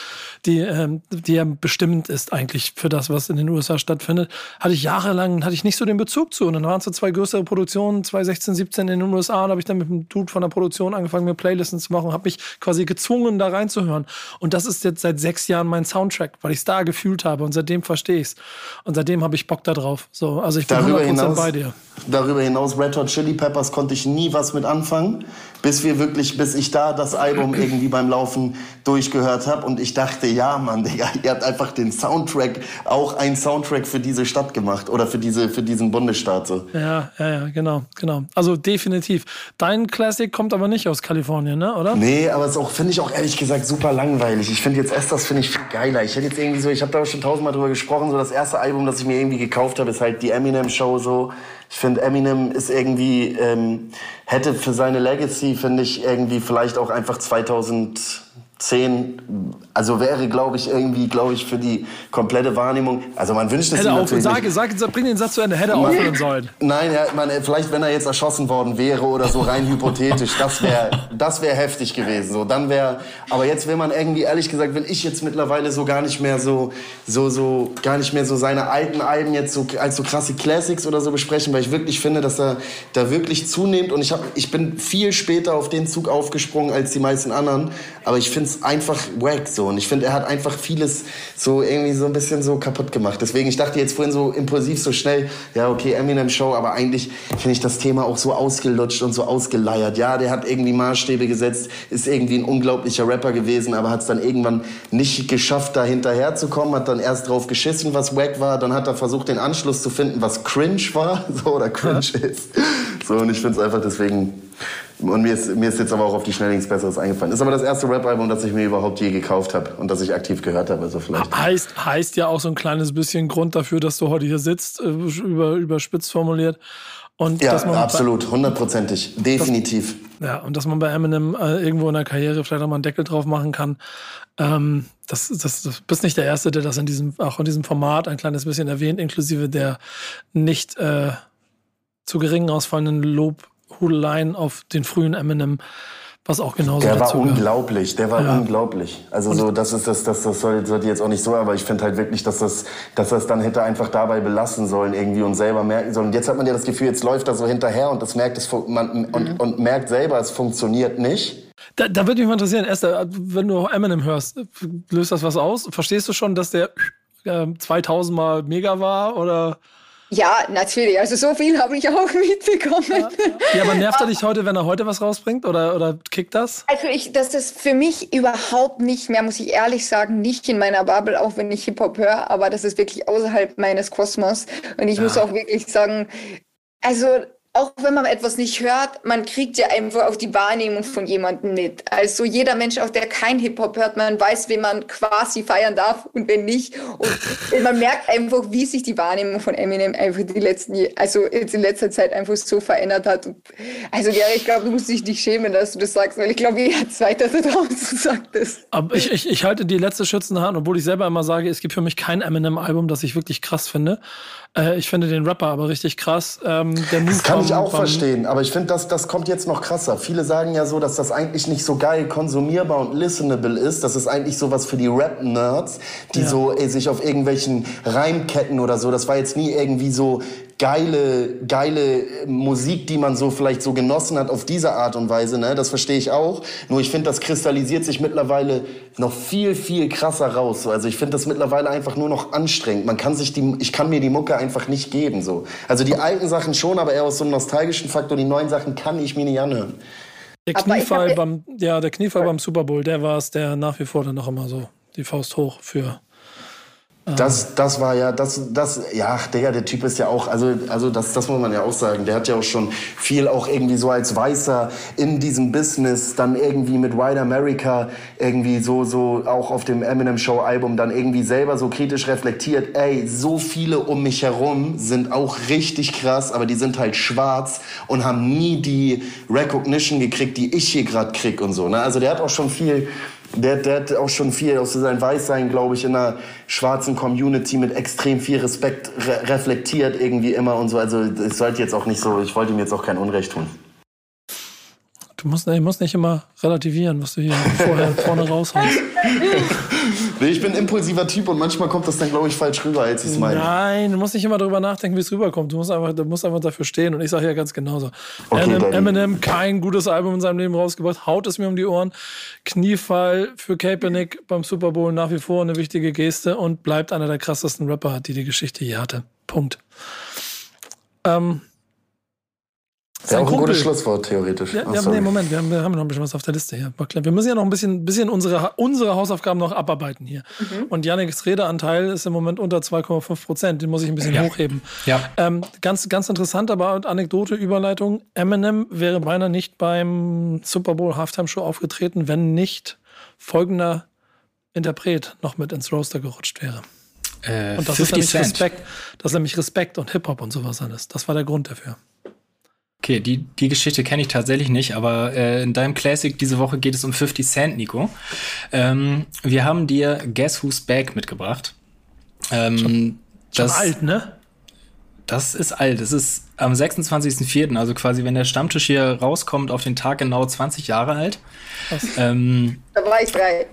die, ähm, die ja bestimmt ist eigentlich für das, was in den USA stattfindet, hatte ich jahrelang, hatte ich nicht so den Bezug zu. Und dann waren es so zwei größere Produktionen, 2016, 17 in den USA, und habe ich dann mit dem Dude von der Produktion angefangen, mir Playlisten zu machen, habe mich quasi gezwungen, da reinzuhören. Und das ist jetzt seit sechs Jahren mein Soundtrack, weil ich es da gefühlt habe und seitdem verstehe ich es. Und seitdem habe ich Bock da drauf. So, also ich bin darüber 100% hinaus, bei dir. Darüber hinaus, Red Hot Chili Peppers konnte ich nie was mit anfangen, bis wir wirklich, bis ich da das Album [CLEARS THROAT] irgendwie beim Laufen durchgehört habe und ich dachte, ja, Mann, Digga, [LAUGHS] ihr habt einfach den Soundtrack, auch ein Soundtrack für diese Stadt gemacht oder für diese, für diesen Bundesstaat so. Ja, ja, ja, genau, genau. Also definitiv. Dein Classic kommt aber nicht aus Kalifornien, ne, oder? Nee, aber es auch, finde ich auch ehrlich gesagt super langweilig. Ich finde jetzt erst das finde ich viel geiler. Ich hätte jetzt irgendwie so, ich habe da schon tausendmal drüber gesprochen, so das erste Album, das ich mir irgendwie gekauft habe, ist halt die Eminem Show so. Ich finde, Eminem ist irgendwie, ähm, hätte für seine Legacy, finde ich, irgendwie vielleicht auch einfach 2000 zehn, also wäre, glaube ich, irgendwie, glaube ich, für die komplette Wahrnehmung, also man wünscht es hätte auch, sag, sag, sag, bring den Satz zu Ende, hätte man, aufhören sollen. Nein, ja, man, vielleicht, wenn er jetzt erschossen worden wäre oder so rein hypothetisch, das wäre das wäre heftig gewesen, so, dann wäre, aber jetzt will man irgendwie, ehrlich gesagt, will ich jetzt mittlerweile so gar nicht mehr so, so, so, gar nicht mehr so seine alten Alben jetzt so als so krasse Classics oder so besprechen, weil ich wirklich finde, dass er da wirklich zunimmt und ich habe, ich bin viel später auf den Zug aufgesprungen als die meisten anderen, aber ich finde es einfach wack so. Und ich finde, er hat einfach vieles so irgendwie so ein bisschen so kaputt gemacht. Deswegen, ich dachte jetzt vorhin so impulsiv, so schnell, ja, okay, Eminem Show, aber eigentlich finde ich das Thema auch so ausgelutscht und so ausgeleiert. Ja, der hat irgendwie Maßstäbe gesetzt, ist irgendwie ein unglaublicher Rapper gewesen, aber hat es dann irgendwann nicht geschafft, da hinterher zu kommen, hat dann erst drauf geschissen, was wack war, dann hat er versucht, den Anschluss zu finden, was cringe war, [LAUGHS] so, oder cringe ja. ist. So, und ich finde es einfach deswegen und mir ist, mir ist jetzt aber auch auf die Schnelle nichts Besseres eingefallen. Ist aber das erste Rap-Album, das ich mir überhaupt je gekauft habe und das ich aktiv gehört habe. Also vielleicht. Heißt, heißt ja auch so ein kleines bisschen Grund dafür, dass du heute hier sitzt, äh, über, überspitzt formuliert. Und ja, absolut, hundertprozentig, definitiv. Dass, ja, und dass man bei Eminem äh, irgendwo in der Karriere vielleicht auch mal einen Deckel drauf machen kann. Ähm, das, das, das bist nicht der Erste, der das in diesem, auch in diesem Format ein kleines bisschen erwähnt, inklusive der nicht äh, zu gering ausfallenden Lob Hudeleien auf den frühen Eminem, was auch genauso Der war unglaublich, der war ja. unglaublich. Also so, das ist das, das, das sollte jetzt auch nicht so, aber ich finde halt wirklich, dass das, dass das dann hätte einfach dabei belassen sollen irgendwie und selber merken sollen. Und jetzt hat man ja das Gefühl, jetzt läuft das so hinterher und das merkt es, man, und, mhm. und merkt selber, es funktioniert nicht. Da, da würde mich mal interessieren, Esther, wenn du Eminem hörst, löst das was aus? Verstehst du schon, dass der äh, 2000 mal mega war oder? Ja, natürlich. Also so viel habe ich auch [LAUGHS] mitbekommen. Ja, ja. aber nervt er dich heute, wenn er heute was rausbringt oder, oder kickt das? Also ich, das ist für mich überhaupt nicht mehr, muss ich ehrlich sagen, nicht in meiner Bubble, auch wenn ich Hip-Hop höre, aber das ist wirklich außerhalb meines Kosmos. Und ich ja. muss auch wirklich sagen, also auch wenn man etwas nicht hört, man kriegt ja einfach auch die Wahrnehmung von jemandem mit. Also jeder Mensch, auch der kein Hip-Hop hört, man weiß, wen man quasi feiern darf und wen nicht. Und [LAUGHS] man merkt einfach, wie sich die Wahrnehmung von Eminem einfach die letzten, also jetzt in letzter Zeit einfach so verändert hat. Also ja, ich glaube, du musst dich nicht schämen, dass du das sagst, weil ich glaube, jeder Zweite da draußen sagt das. Aber ich, ich, ich halte die letzte schützende Hand, obwohl ich selber immer sage, es gibt für mich kein Eminem-Album, das ich wirklich krass finde. Äh, ich finde den Rapper aber richtig krass. Ähm, Move kann ich auch verstehen, aber ich finde, das, das kommt jetzt noch krasser. Viele sagen ja so, dass das eigentlich nicht so geil konsumierbar und listenable ist. Das ist eigentlich sowas für die Rap-Nerds, die Ja. so ey, sich auf irgendwelchen Reimketten oder so, das war jetzt nie irgendwie so geile, geile Musik, die man so vielleicht so genossen hat auf diese Art und Weise, ne? Das verstehe ich auch. Nur ich finde, das kristallisiert sich mittlerweile noch viel, viel krasser raus. So. Also ich finde das mittlerweile einfach nur noch anstrengend. Man kann sich die, ich kann mir die Mucke einfach nicht geben, so. Also die alten Sachen schon, aber eher aus so einem nostalgischen Faktor. Die neuen Sachen kann ich mir nicht anhören. Der Kniefall beim, ja, der Kniefall beim Super Bowl, der war es, der nach wie vor dann noch immer so die Faust hoch für. Das, das war ja, das, das, ja, Digga, der Typ ist ja auch, also, also das, das muss man ja auch sagen. Der hat ja auch schon viel auch irgendwie so als Weißer in diesem Business, dann irgendwie mit White America irgendwie so, so auch auf dem Eminem Show Album dann irgendwie selber so kritisch reflektiert. Ey, so viele um mich herum sind auch richtig krass, aber die sind halt schwarz und haben nie die Recognition gekriegt, die ich hier gerade krieg und so. Ne? Also der hat auch schon viel, der, der hat auch schon viel aus sein Weißsein, glaube ich, in einer schwarzen Community mit extrem viel Respekt re reflektiert irgendwie immer und so. Also es sollte jetzt auch nicht so, ich wollte ihm jetzt auch kein Unrecht tun. Du musst, ich muss nicht immer relativieren, was du hier vorher vorne raushaust. [LAUGHS] Nee, ich bin ein impulsiver Typ und manchmal kommt das dann, glaube ich, falsch rüber, als ich es meine. Nein, du musst nicht immer darüber nachdenken, wie es rüberkommt. Du musst einfach, du musst einfach dafür stehen. Und ich sage ja ganz genauso. Okay, Eminem, Eminem, kein gutes Album in seinem Leben rausgebracht, haut es mir um die Ohren. Kniefall für Kaepernick beim Super Bowl nach wie vor eine wichtige Geste und bleibt einer der krassesten Rapper, die die Geschichte je hatte. Punkt. Ähm, Ja, sein auch ein Kumpel- gutes Schlusswort, theoretisch. Ja, Ach, ja sorry. nee, Moment, wir haben, wir haben noch ein bisschen was auf der Liste hier. Wir müssen ja noch ein bisschen, bisschen unsere, unsere Hausaufgaben noch abarbeiten hier. Und Janiks Redeanteil ist im Moment unter 2,5 Prozent. Den muss ich ein bisschen Ja. hochheben. Ja. Ähm, ganz, ganz interessant, aber Anekdote, Überleitung. Eminem wäre beinahe nicht beim Super Bowl Halftime Show aufgetreten, wenn nicht folgender Interpret noch mit ins Roster gerutscht wäre. Äh, Und das ist 50 nämlich Cent. Respekt. Das ist nämlich Respekt und Hip-Hop und sowas alles. Das war der Grund dafür. Okay, die, die Geschichte kenne ich tatsächlich nicht, aber äh, in deinem Classic diese Woche geht es um 50 Cent, Nico. Ähm, wir haben dir Guess Who's Back mitgebracht. Ähm, das, Alt, ne? das ist alt. Es ist am 26.04., also quasi, wenn der Stammtisch hier rauskommt, auf den Tag genau 20 Jahre alt. Ähm, Da war ich drei.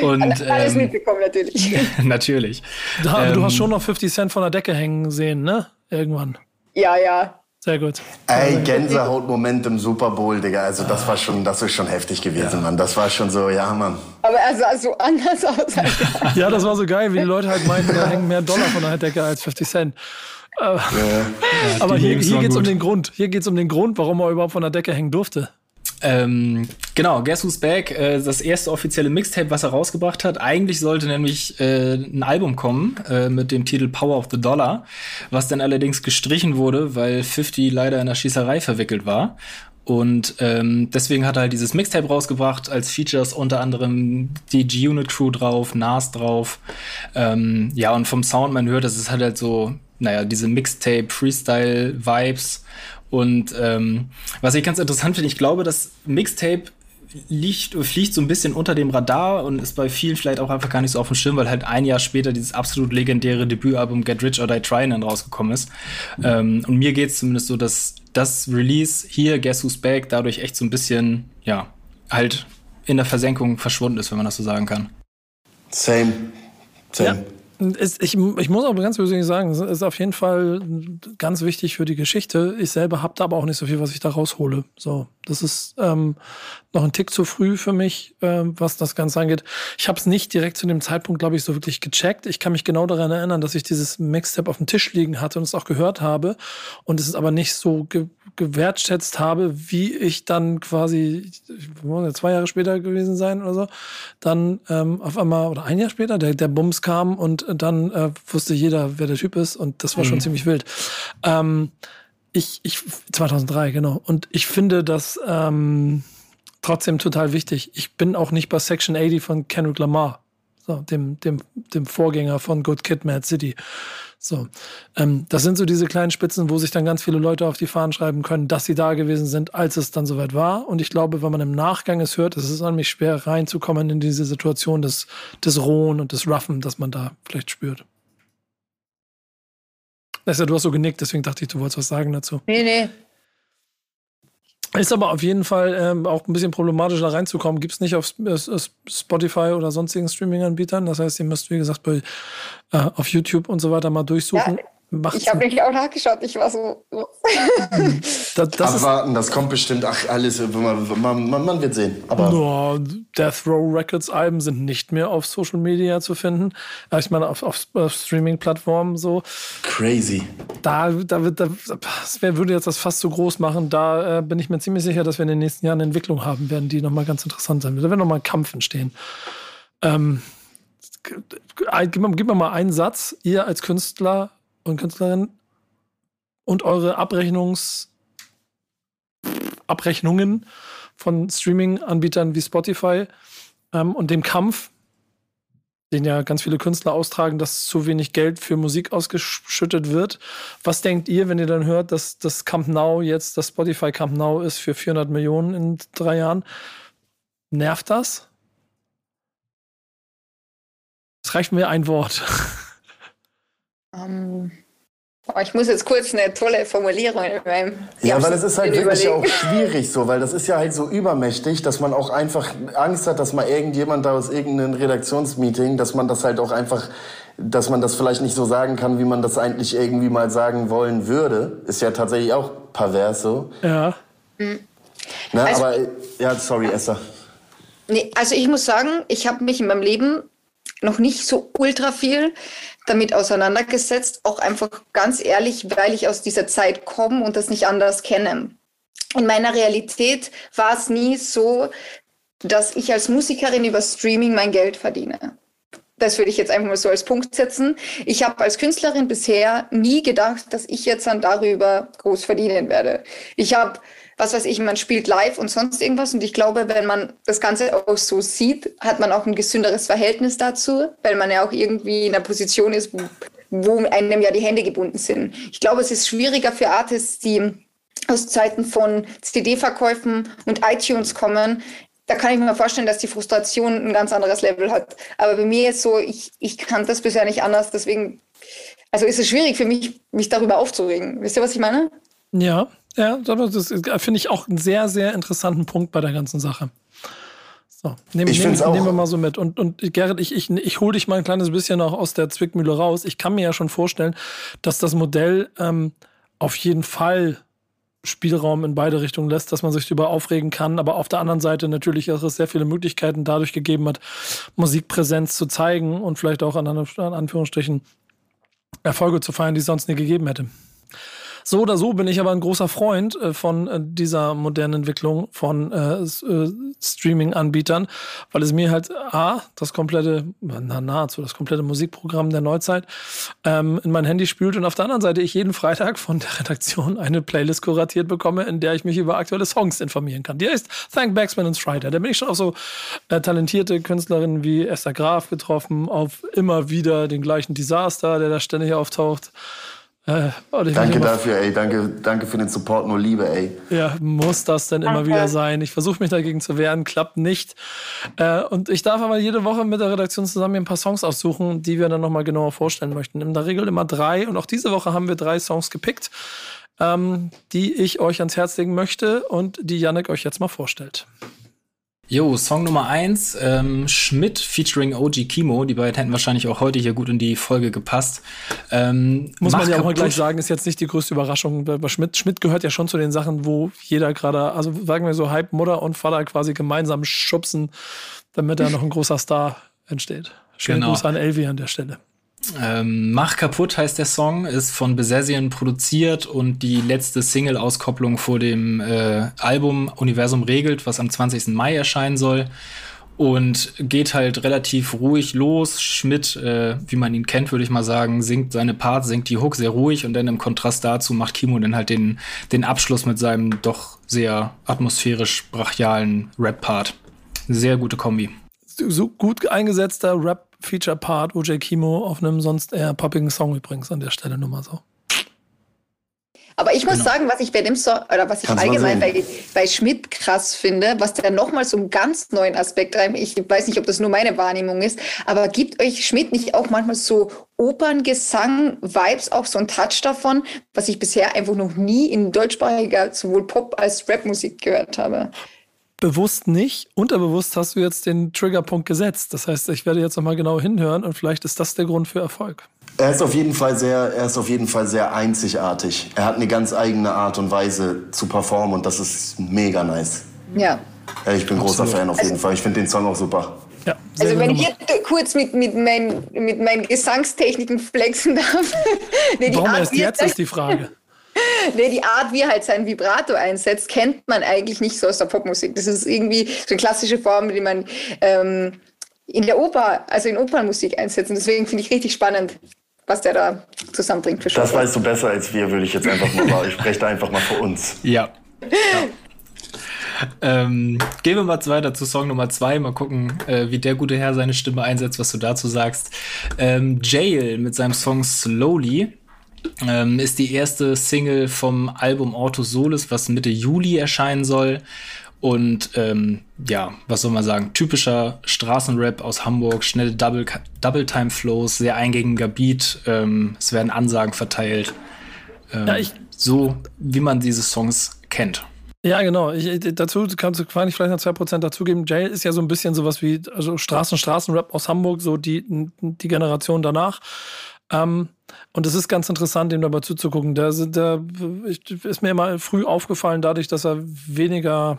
[LAUGHS] und Alles ähm, mitbekommen natürlich. [LAUGHS] natürlich. Da, aber du Ähm, hast schon noch 50 Cent von der Decke hängen sehen, ne? Irgendwann. Ja, ja. Sehr gut. Ey, Gänsehautmoment im Super Bowl, Digga. Also das war schon, das ist schon heftig gewesen, Mann. Das war schon so, ja, Mann. Aber er sah so anders aus. Als [LAUGHS] Ja, das war so geil, wie die Leute halt meinten, da hängen mehr Dollar von der Decke als 50 Cent. Äh, aber hier, hier geht es um den Grund. Hier geht es um den Grund, warum er überhaupt von der Decke hängen durfte. Ähm, genau, Guess Who's Back, äh, das erste offizielle Mixtape, was er rausgebracht hat. Eigentlich sollte nämlich äh, ein Album kommen äh, mit dem Titel Power of the Dollar, was dann allerdings gestrichen wurde, weil 50 leider in der Schießerei verwickelt war. Und ähm, deswegen hat er halt dieses Mixtape rausgebracht, als Features unter anderem die G-Unit Crew drauf, Nas drauf. Ähm, ja, und vom Sound, man hört, das ist halt halt so, naja, diese Mixtape-Freestyle-Vibes. Und ähm, was ich ganz interessant finde, ich glaube, das Mixtape liegt, fliegt so ein bisschen unter dem Radar und ist bei vielen vielleicht auch einfach gar nicht so auf dem Schirm, weil halt ein Jahr später dieses absolut legendäre Debütalbum Get Rich or Die Tryin' dann rausgekommen ist. Ähm, und mir geht es zumindest so, dass das Release hier, Guess Who's Back, dadurch echt so ein bisschen, ja, halt in der Versenkung verschwunden ist, wenn man das so sagen kann. Same. Same. Ist, ich, ich muss aber ganz persönlich sagen, es ist auf jeden Fall ganz wichtig für die Geschichte. Ich selber habe da aber auch nicht so viel, was ich da raushole. So, das ist ähm, noch ein Tick zu früh für mich, ähm, was das Ganze angeht. Ich habe es nicht direkt zu dem Zeitpunkt, glaube ich, so wirklich gecheckt. Ich kann mich genau daran erinnern, dass ich dieses Mixtape auf dem Tisch liegen hatte und es auch gehört habe und es aber nicht so ge gewertschätzt habe, wie ich dann quasi, muss ja zwei Jahre später gewesen sein oder so, dann ähm, auf einmal, oder ein Jahr später, der, der Bums kam und dann äh, wusste jeder, wer der Typ ist und das war schon ziemlich wild. Ähm, ich, ich, 2003, genau. Und ich finde das ähm, trotzdem total wichtig. Ich bin auch nicht bei Section 80 von Kendrick Lamar, so, dem, dem, dem Vorgänger von Good Kid, Mad City. So, ähm, das sind so diese kleinen Spitzen, wo sich dann ganz viele Leute auf die Fahnen schreiben können, dass sie da gewesen sind, als es dann soweit war. Und ich glaube, wenn man im Nachgang es hört, ist es nämlich schwer reinzukommen in diese Situation des, des Rohen und des Roughen, das man da vielleicht spürt. Also, du hast so genickt, deswegen dachte ich, du wolltest was sagen dazu. Nee, nee. Ist aber auf jeden Fall ähm, auch ein bisschen problematisch, da reinzukommen. Gibt es nicht auf Spotify oder sonstigen Streaming-Anbietern. Das heißt, ihr müsst, wie gesagt, bei, äh, auf YouTube und so weiter mal durchsuchen. Ja, Macht's ich habe nämlich auch nachgeschaut, ich war so. [LAUGHS] das, das Abwarten, das kommt bestimmt, ach, alles, man, man, man wird sehen. Aber no, Death Row Records Alben sind nicht mehr auf Social Media zu finden. Ich meine, auf, auf, auf Streaming-Plattformen so. Crazy. Da, da wird, da, das wär, würde jetzt das fast so groß machen. Da äh, bin ich mir ziemlich sicher, dass wir in den nächsten Jahren eine Entwicklung haben werden, die nochmal ganz interessant sein wird. Da wird nochmal ein Kampf entstehen. Ähm, gib, mir, gib mir mal einen Satz, ihr als Künstler und Künstlerin und eure Abrechnungs Abrechnungen von Streaming-Anbietern wie Spotify ähm, und dem Kampf, den ja ganz viele Künstler austragen, dass zu wenig Geld für Musik ausgeschüttet wird. Was denkt ihr, wenn ihr dann hört, dass das Camp Now jetzt das Spotify Camp Now ist für 400 Millionen in drei Jahren? Nervt das? Es reicht mir ein Wort. [LAUGHS] Ähm, ich muss jetzt kurz eine tolle Formulierung in meinem. Ja, weil es ist halt wirklich auch schwierig so, weil das ist ja halt so übermächtig, dass man auch einfach Angst hat, dass mal irgendjemand da aus irgendeinem Redaktionsmeeting, dass man das halt auch einfach, dass man das vielleicht nicht so sagen kann, wie man das eigentlich irgendwie mal sagen wollen würde. Ist ja tatsächlich auch pervers so. Ja. Mhm. Na, also, aber, ja, sorry, Esther. Nee, also ich muss sagen, ich habe mich in meinem Leben noch nicht so ultra viel damit auseinandergesetzt, auch einfach ganz ehrlich, weil ich aus dieser Zeit komme und das nicht anders kenne. In meiner Realität war es nie so, dass ich als Musikerin über Streaming mein Geld verdiene. Das würde ich jetzt einfach mal so als Punkt setzen. Ich habe als Künstlerin bisher nie gedacht, dass ich jetzt dann darüber groß verdienen werde. Ich habe was weiß ich, man spielt live und sonst irgendwas. Und ich glaube, wenn man das Ganze auch so sieht, hat man auch ein gesünderes Verhältnis dazu, weil man ja auch irgendwie in einer Position ist, wo, wo einem ja die Hände gebunden sind. Ich glaube, es ist schwieriger für Artists, die aus Zeiten von CD-Verkäufen und iTunes kommen, da kann ich mir vorstellen, dass die Frustration ein ganz anderes Level hat. Aber bei mir ist so, ich, ich kann das bisher nicht anders, deswegen, also ist es schwierig für mich, mich darüber aufzuregen. Wisst ihr, was ich meine? Ja, ja, das finde ich auch einen sehr, sehr interessanten Punkt bei der ganzen Sache. So, nehmen, ich nehmen, nehmen wir mal so mit. Und, und Gerrit, ich, ich, ich hole dich mal ein kleines bisschen auch aus der Zwickmühle raus. Ich kann mir ja schon vorstellen, dass das Modell ähm, auf jeden Fall Spielraum in beide Richtungen lässt, dass man sich darüber aufregen kann, aber auf der anderen Seite natürlich auch es sehr viele Möglichkeiten dadurch gegeben hat, Musikpräsenz zu zeigen und vielleicht auch an, an Anführungsstrichen Erfolge zu feiern, die es sonst nie gegeben hätte. So oder so bin ich aber ein großer Freund äh, von äh, dieser modernen Entwicklung von äh, Streaming-Anbietern, weil es mir halt A, das komplette, na, nahezu das komplette Musikprogramm der Neuzeit ähm, in mein Handy spült und auf der anderen Seite ich jeden Freitag von der Redaktion eine Playlist kuratiert bekomme, in der ich mich über aktuelle Songs informieren kann. Die heißt Thank Backsman and Strider. Da bin ich schon auf so talentierte Künstlerinnen wie Esther Graf getroffen, auf immer wieder den gleichen Desaster, der da ständig auftaucht. Äh, danke dafür, ey. Danke, danke für den Support, nur Liebe, ey. Ja, muss das denn immer wieder sein? Ich versuche mich dagegen zu wehren, klappt nicht. Äh, und ich darf aber jede Woche mit der Redaktion zusammen ein paar Songs aussuchen, die wir dann nochmal genauer vorstellen möchten. In der Regel immer drei. Und auch diese Woche haben wir drei Songs gepickt, ähm, die ich euch ans Herz legen möchte und die Yannick euch jetzt mal vorstellt. Jo, Song Nummer eins ähm, Schmidt featuring OG Kimo. Die beiden hätten wahrscheinlich auch heute hier gut in die Folge gepasst. Ähm, Muss man ja auch mal gleich sagen, ist jetzt nicht die größte Überraschung bei Schmidt. Schmidt gehört ja schon zu den Sachen, wo jeder gerade, also sagen wir so, Hype, Mutter und Vater quasi gemeinsam schubsen, damit da noch ein großer Star entsteht. Schönen genau. Gruß an Elvi an der Stelle. Ähm, Mach kaputt heißt der Song, ist von Besessien produziert und die letzte Single-Auskopplung vor dem äh, Album Universum regelt, was am 20. Mai erscheinen soll. Und geht halt relativ ruhig los. Schmidt, äh, wie man ihn kennt, würde ich mal sagen, singt seine Parts, singt die Hook sehr ruhig und dann im Kontrast dazu macht Kimo dann halt den, den Abschluss mit seinem doch sehr atmosphärisch brachialen Rap-Part. Sehr gute Kombi. So gut eingesetzter Rap Feature-Part OJ Kimo auf einem sonst eher poppigen Song übrigens an der Stelle nur mal so. Aber ich muss genau. sagen, was ich bei dem Song, oder was ich Kannst allgemein bei, bei Schmidt krass finde, was der nochmal so einen ganz neuen Aspekt rein, ich weiß nicht, ob das nur meine Wahrnehmung ist, aber gibt euch Schmidt nicht auch manchmal so Operngesang, Vibes, auch so ein Touch davon, was ich bisher einfach noch nie in deutschsprachiger sowohl Pop als Rapmusik gehört habe? Bewusst nicht. Unterbewusst hast du jetzt den Triggerpunkt gesetzt. Das heißt, ich werde jetzt nochmal genau hinhören und vielleicht ist das der Grund für Erfolg. Er ist auf jeden Fall sehr, er ist auf jeden Fall sehr einzigartig. Er hat eine ganz eigene Art und Weise zu performen und das ist mega nice. Ja. Ich bin großer Fan auf jeden also, Fall. Ich finde den Song auch super. Ja, also wenn ich jetzt kurz mit, mit, mein, mit meinen Gesangstechniken flexen darf. [LAUGHS] nee, Warum erst jetzt ist die Frage. [LAUGHS] [LAUGHS] nee, die Art, wie er halt sein Vibrato einsetzt, kennt man eigentlich nicht so aus der Popmusik. Das ist irgendwie so eine klassische Form, die man ähm, in der Oper, also in Opernmusik einsetzt. Und deswegen finde ich richtig spannend, was der da zusammenbringt. Für das weißt du besser als wir, würde ich jetzt einfach mal sagen. Ich spreche da einfach mal für uns. Ja. ja. Ähm, gehen wir mal weiter zu Song Nummer zwei. Mal gucken, äh, wie der gute Herr seine Stimme einsetzt, was du dazu sagst. Ähm, Jail mit seinem Song Slowly ähm, ist die erste Single vom Album Auto Solis, was Mitte Juli erscheinen soll. Und ähm, ja, was soll man sagen? Typischer Straßenrap aus Hamburg, schnelle Double, Double Time Flows, sehr eingängiger Beat. Ähm, es werden Ansagen verteilt. Ähm, ja, ich, so wie man diese Songs kennt. Ja, genau. Ich, dazu kannst du kann ich vielleicht noch zwei Prozent dazugeben. Jail ist ja so ein bisschen sowas wie also Straßen, Straßenrap aus Hamburg, so die, die Generation danach. Ähm, und es ist ganz interessant, dem dabei zuzugucken. Der, der ist mir immer früh aufgefallen, dadurch, dass er weniger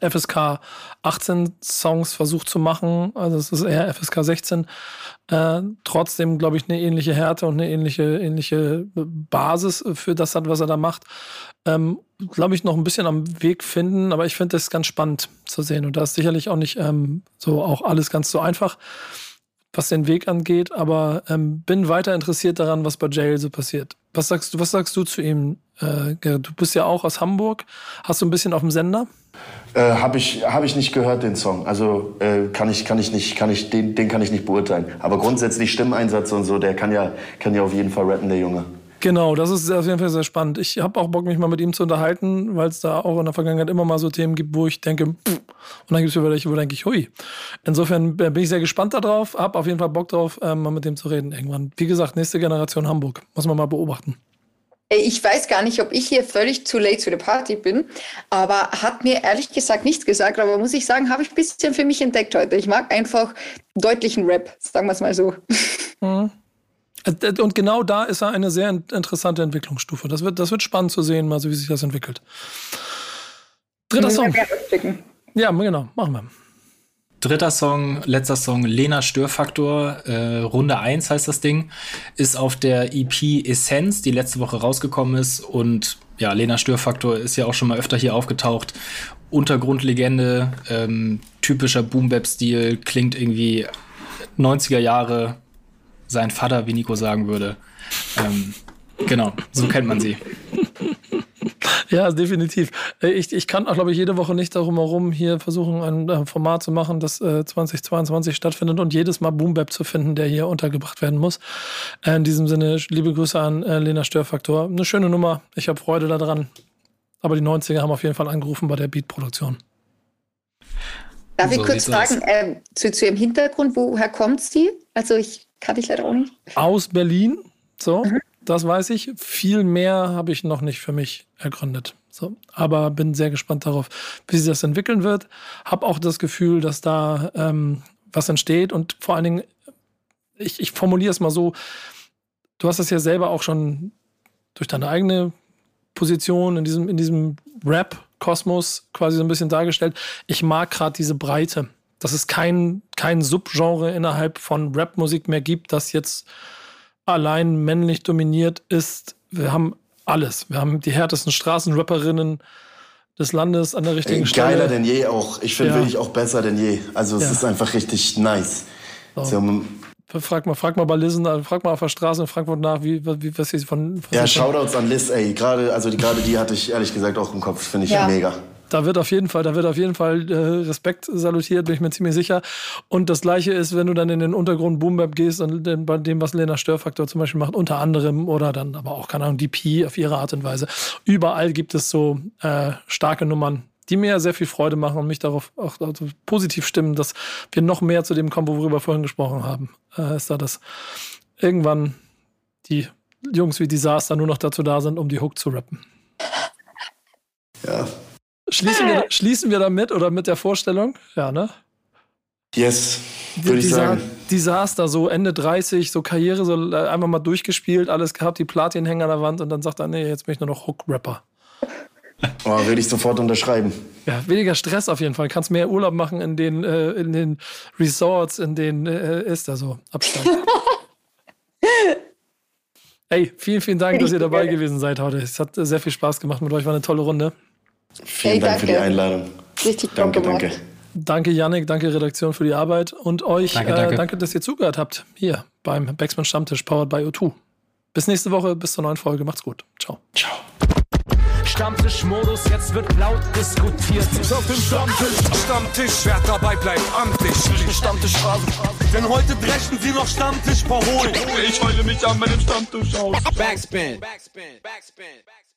FSK 18 Songs versucht zu machen. Also es ist eher FSK 16. Äh, trotzdem, glaube ich, eine ähnliche Härte und eine ähnliche, ähnliche Basis für das hat, was er da macht. Ähm, glaube ich, noch ein bisschen am Weg finden, aber ich finde das ganz spannend zu sehen. Und da ist sicherlich auch nicht ähm, so auch alles ganz so einfach was den Weg angeht, aber ähm, bin weiter interessiert daran, was bei Jail so passiert. Was sagst du, was sagst du zu ihm, äh? Du bist ja auch aus Hamburg. Hast du ein bisschen auf dem Sender? Äh, habe ich, hab ich nicht gehört, den Song. Also äh, kann ich, kann ich nicht, kann ich, den, den kann ich nicht beurteilen. Aber grundsätzlich Stimmeinsatz und so, der kann ja, kann ja auf jeden Fall rappen, der Junge. Genau, das ist auf jeden Fall sehr spannend. Ich habe auch Bock, mich mal mit ihm zu unterhalten, weil es da auch in der Vergangenheit immer mal so Themen gibt, wo ich denke, pff, und dann gibt es wieder welche, wo denke ich, hui. Insofern bin ich sehr gespannt darauf, habe auf jeden Fall Bock drauf, ähm, mal mit dem zu reden irgendwann. Wie gesagt, nächste Generation Hamburg, muss man mal beobachten. Ich weiß gar nicht, ob ich hier völlig zu late to the party bin, aber hat mir ehrlich gesagt nichts gesagt. Aber muss ich sagen, habe ich ein bisschen für mich entdeckt heute. Ich mag einfach deutlichen Rap, sagen wir es mal so. Mhm. Äh, und genau da ist er eine sehr interessante Entwicklungsstufe. Das wird, das wird spannend zu sehen, mal so wie sich das entwickelt. Dritter Song. Ja, genau, machen wir. Dritter Song, letzter Song, Lena Störfaktor, äh, Runde 1 heißt das Ding, ist auf der EP Essenz, die letzte Woche rausgekommen ist. Und ja, Lena Störfaktor ist ja auch schon mal öfter hier aufgetaucht. Untergrundlegende, ähm, typischer Boom-Bap-Stil, klingt irgendwie 90er Jahre, sein Vater, wie Nico sagen würde. Ähm, genau, so kennt man sie. [LAUGHS] Ja, definitiv. Äh, ich, ich kann auch, glaube ich, jede Woche nicht darum herum hier versuchen, ein äh, Format zu machen, das äh, 2022 stattfindet und jedes Mal Boombap zu finden, der hier untergebracht werden muss. Äh, in diesem Sinne, liebe Grüße an äh, Lena Störfaktor. Eine schöne Nummer. Ich habe Freude daran. Aber die 90er haben auf jeden Fall angerufen bei der Beatproduktion. Darf so ich kurz fragen, äh, zu, zu Ihrem Hintergrund, woher kommt sie? Also ich kann ich leider auch nicht. Aus Berlin, so, mhm. das weiß ich. Viel mehr habe ich noch nicht für mich ergründet. So, aber bin sehr gespannt darauf, wie sich das entwickeln wird. Hab auch das Gefühl, dass da ähm, was entsteht und vor allen Dingen, ich, ich formuliere es mal so, du hast es ja selber auch schon durch deine eigene Position in diesem, in diesem Rap-Kosmos quasi so ein bisschen dargestellt. Ich mag gerade diese Breite dass es kein, kein Subgenre innerhalb von Rapmusik mehr gibt, das jetzt allein männlich dominiert ist. Wir haben alles. Wir haben die härtesten Straßenrapperinnen des Landes an der richtigen Ey, Stelle. Geiler denn je auch. Ich finde ja. wirklich auch besser denn je. Also es ja. ist einfach richtig nice. So. So, frag mal, frag mal bei Lizen, also frag mal auf der Straße in Frankfurt nach, wie, wie was sie von, von Ja, Shoutouts an Liz, ey. Gerade, also die, gerade die hatte ich ehrlich gesagt auch im Kopf. Finde ich ja. mega. Da wird auf jeden Fall, da wird auf jeden Fall äh, Respekt salutiert, bin ich mir ziemlich sicher. Und das Gleiche ist, wenn du dann in den Untergrund Boombap gehst und bei dem, was Lena Störfaktor zum Beispiel macht, unter anderem oder dann aber auch, keine Ahnung, DP auf ihre Art und Weise. Überall gibt es so äh, starke Nummern, die mir sehr viel Freude machen und mich darauf auch also positiv stimmen, dass wir noch mehr zu dem kommen, worüber wir vorhin gesprochen haben. Äh, ist da, dass irgendwann die Jungs wie Disaster nur noch dazu da sind, um die Hook zu rappen. Ja. Schließen wir, [LAUGHS] schließen wir damit oder mit der Vorstellung? Ja, ne? Yes, würde ich sagen. Desaster, so Ende 30, so Karriere, so äh, einfach mal durchgespielt, alles gehabt, die Platin hängen an der Wand und dann sagt er, nee, jetzt bin ich nur noch Hook-Rapper. Oh, würde ich sofort unterschreiben. Ja, weniger Stress auf jeden Fall. Kannst mehr Urlaub machen in den, äh, in den Resorts, in denen äh, ist da so Abstand. [LAUGHS] Ey, vielen, vielen Dank, dass ihr dabei gewesen seid heute. Es hat sehr viel Spaß gemacht mit euch, war eine tolle Runde. Vielen Ey, Dank für die danke. Einladung. Richtig Danke, gemacht. danke. Danke, Yannick, danke, Redaktion, für die Arbeit und euch Danke, Äh, danke. danke, dass ihr zugehört habt hier beim Backspin Stammtisch, powered by O2. Bis nächste Woche, bis zur neuen Folge. Macht's gut. Ciao. Ciao. Stammtischmodus, jetzt wird laut diskutiert. Auf dem Stammtisch, Stammtisch, wer dabei bleibt, amtlich. Stammtisch Phasen. Denn heute brechen sie noch Stammtisch verholen. Ich heule mich an meinem Stammtisch aus. Backspin. Backspin. Backspin. Backspin.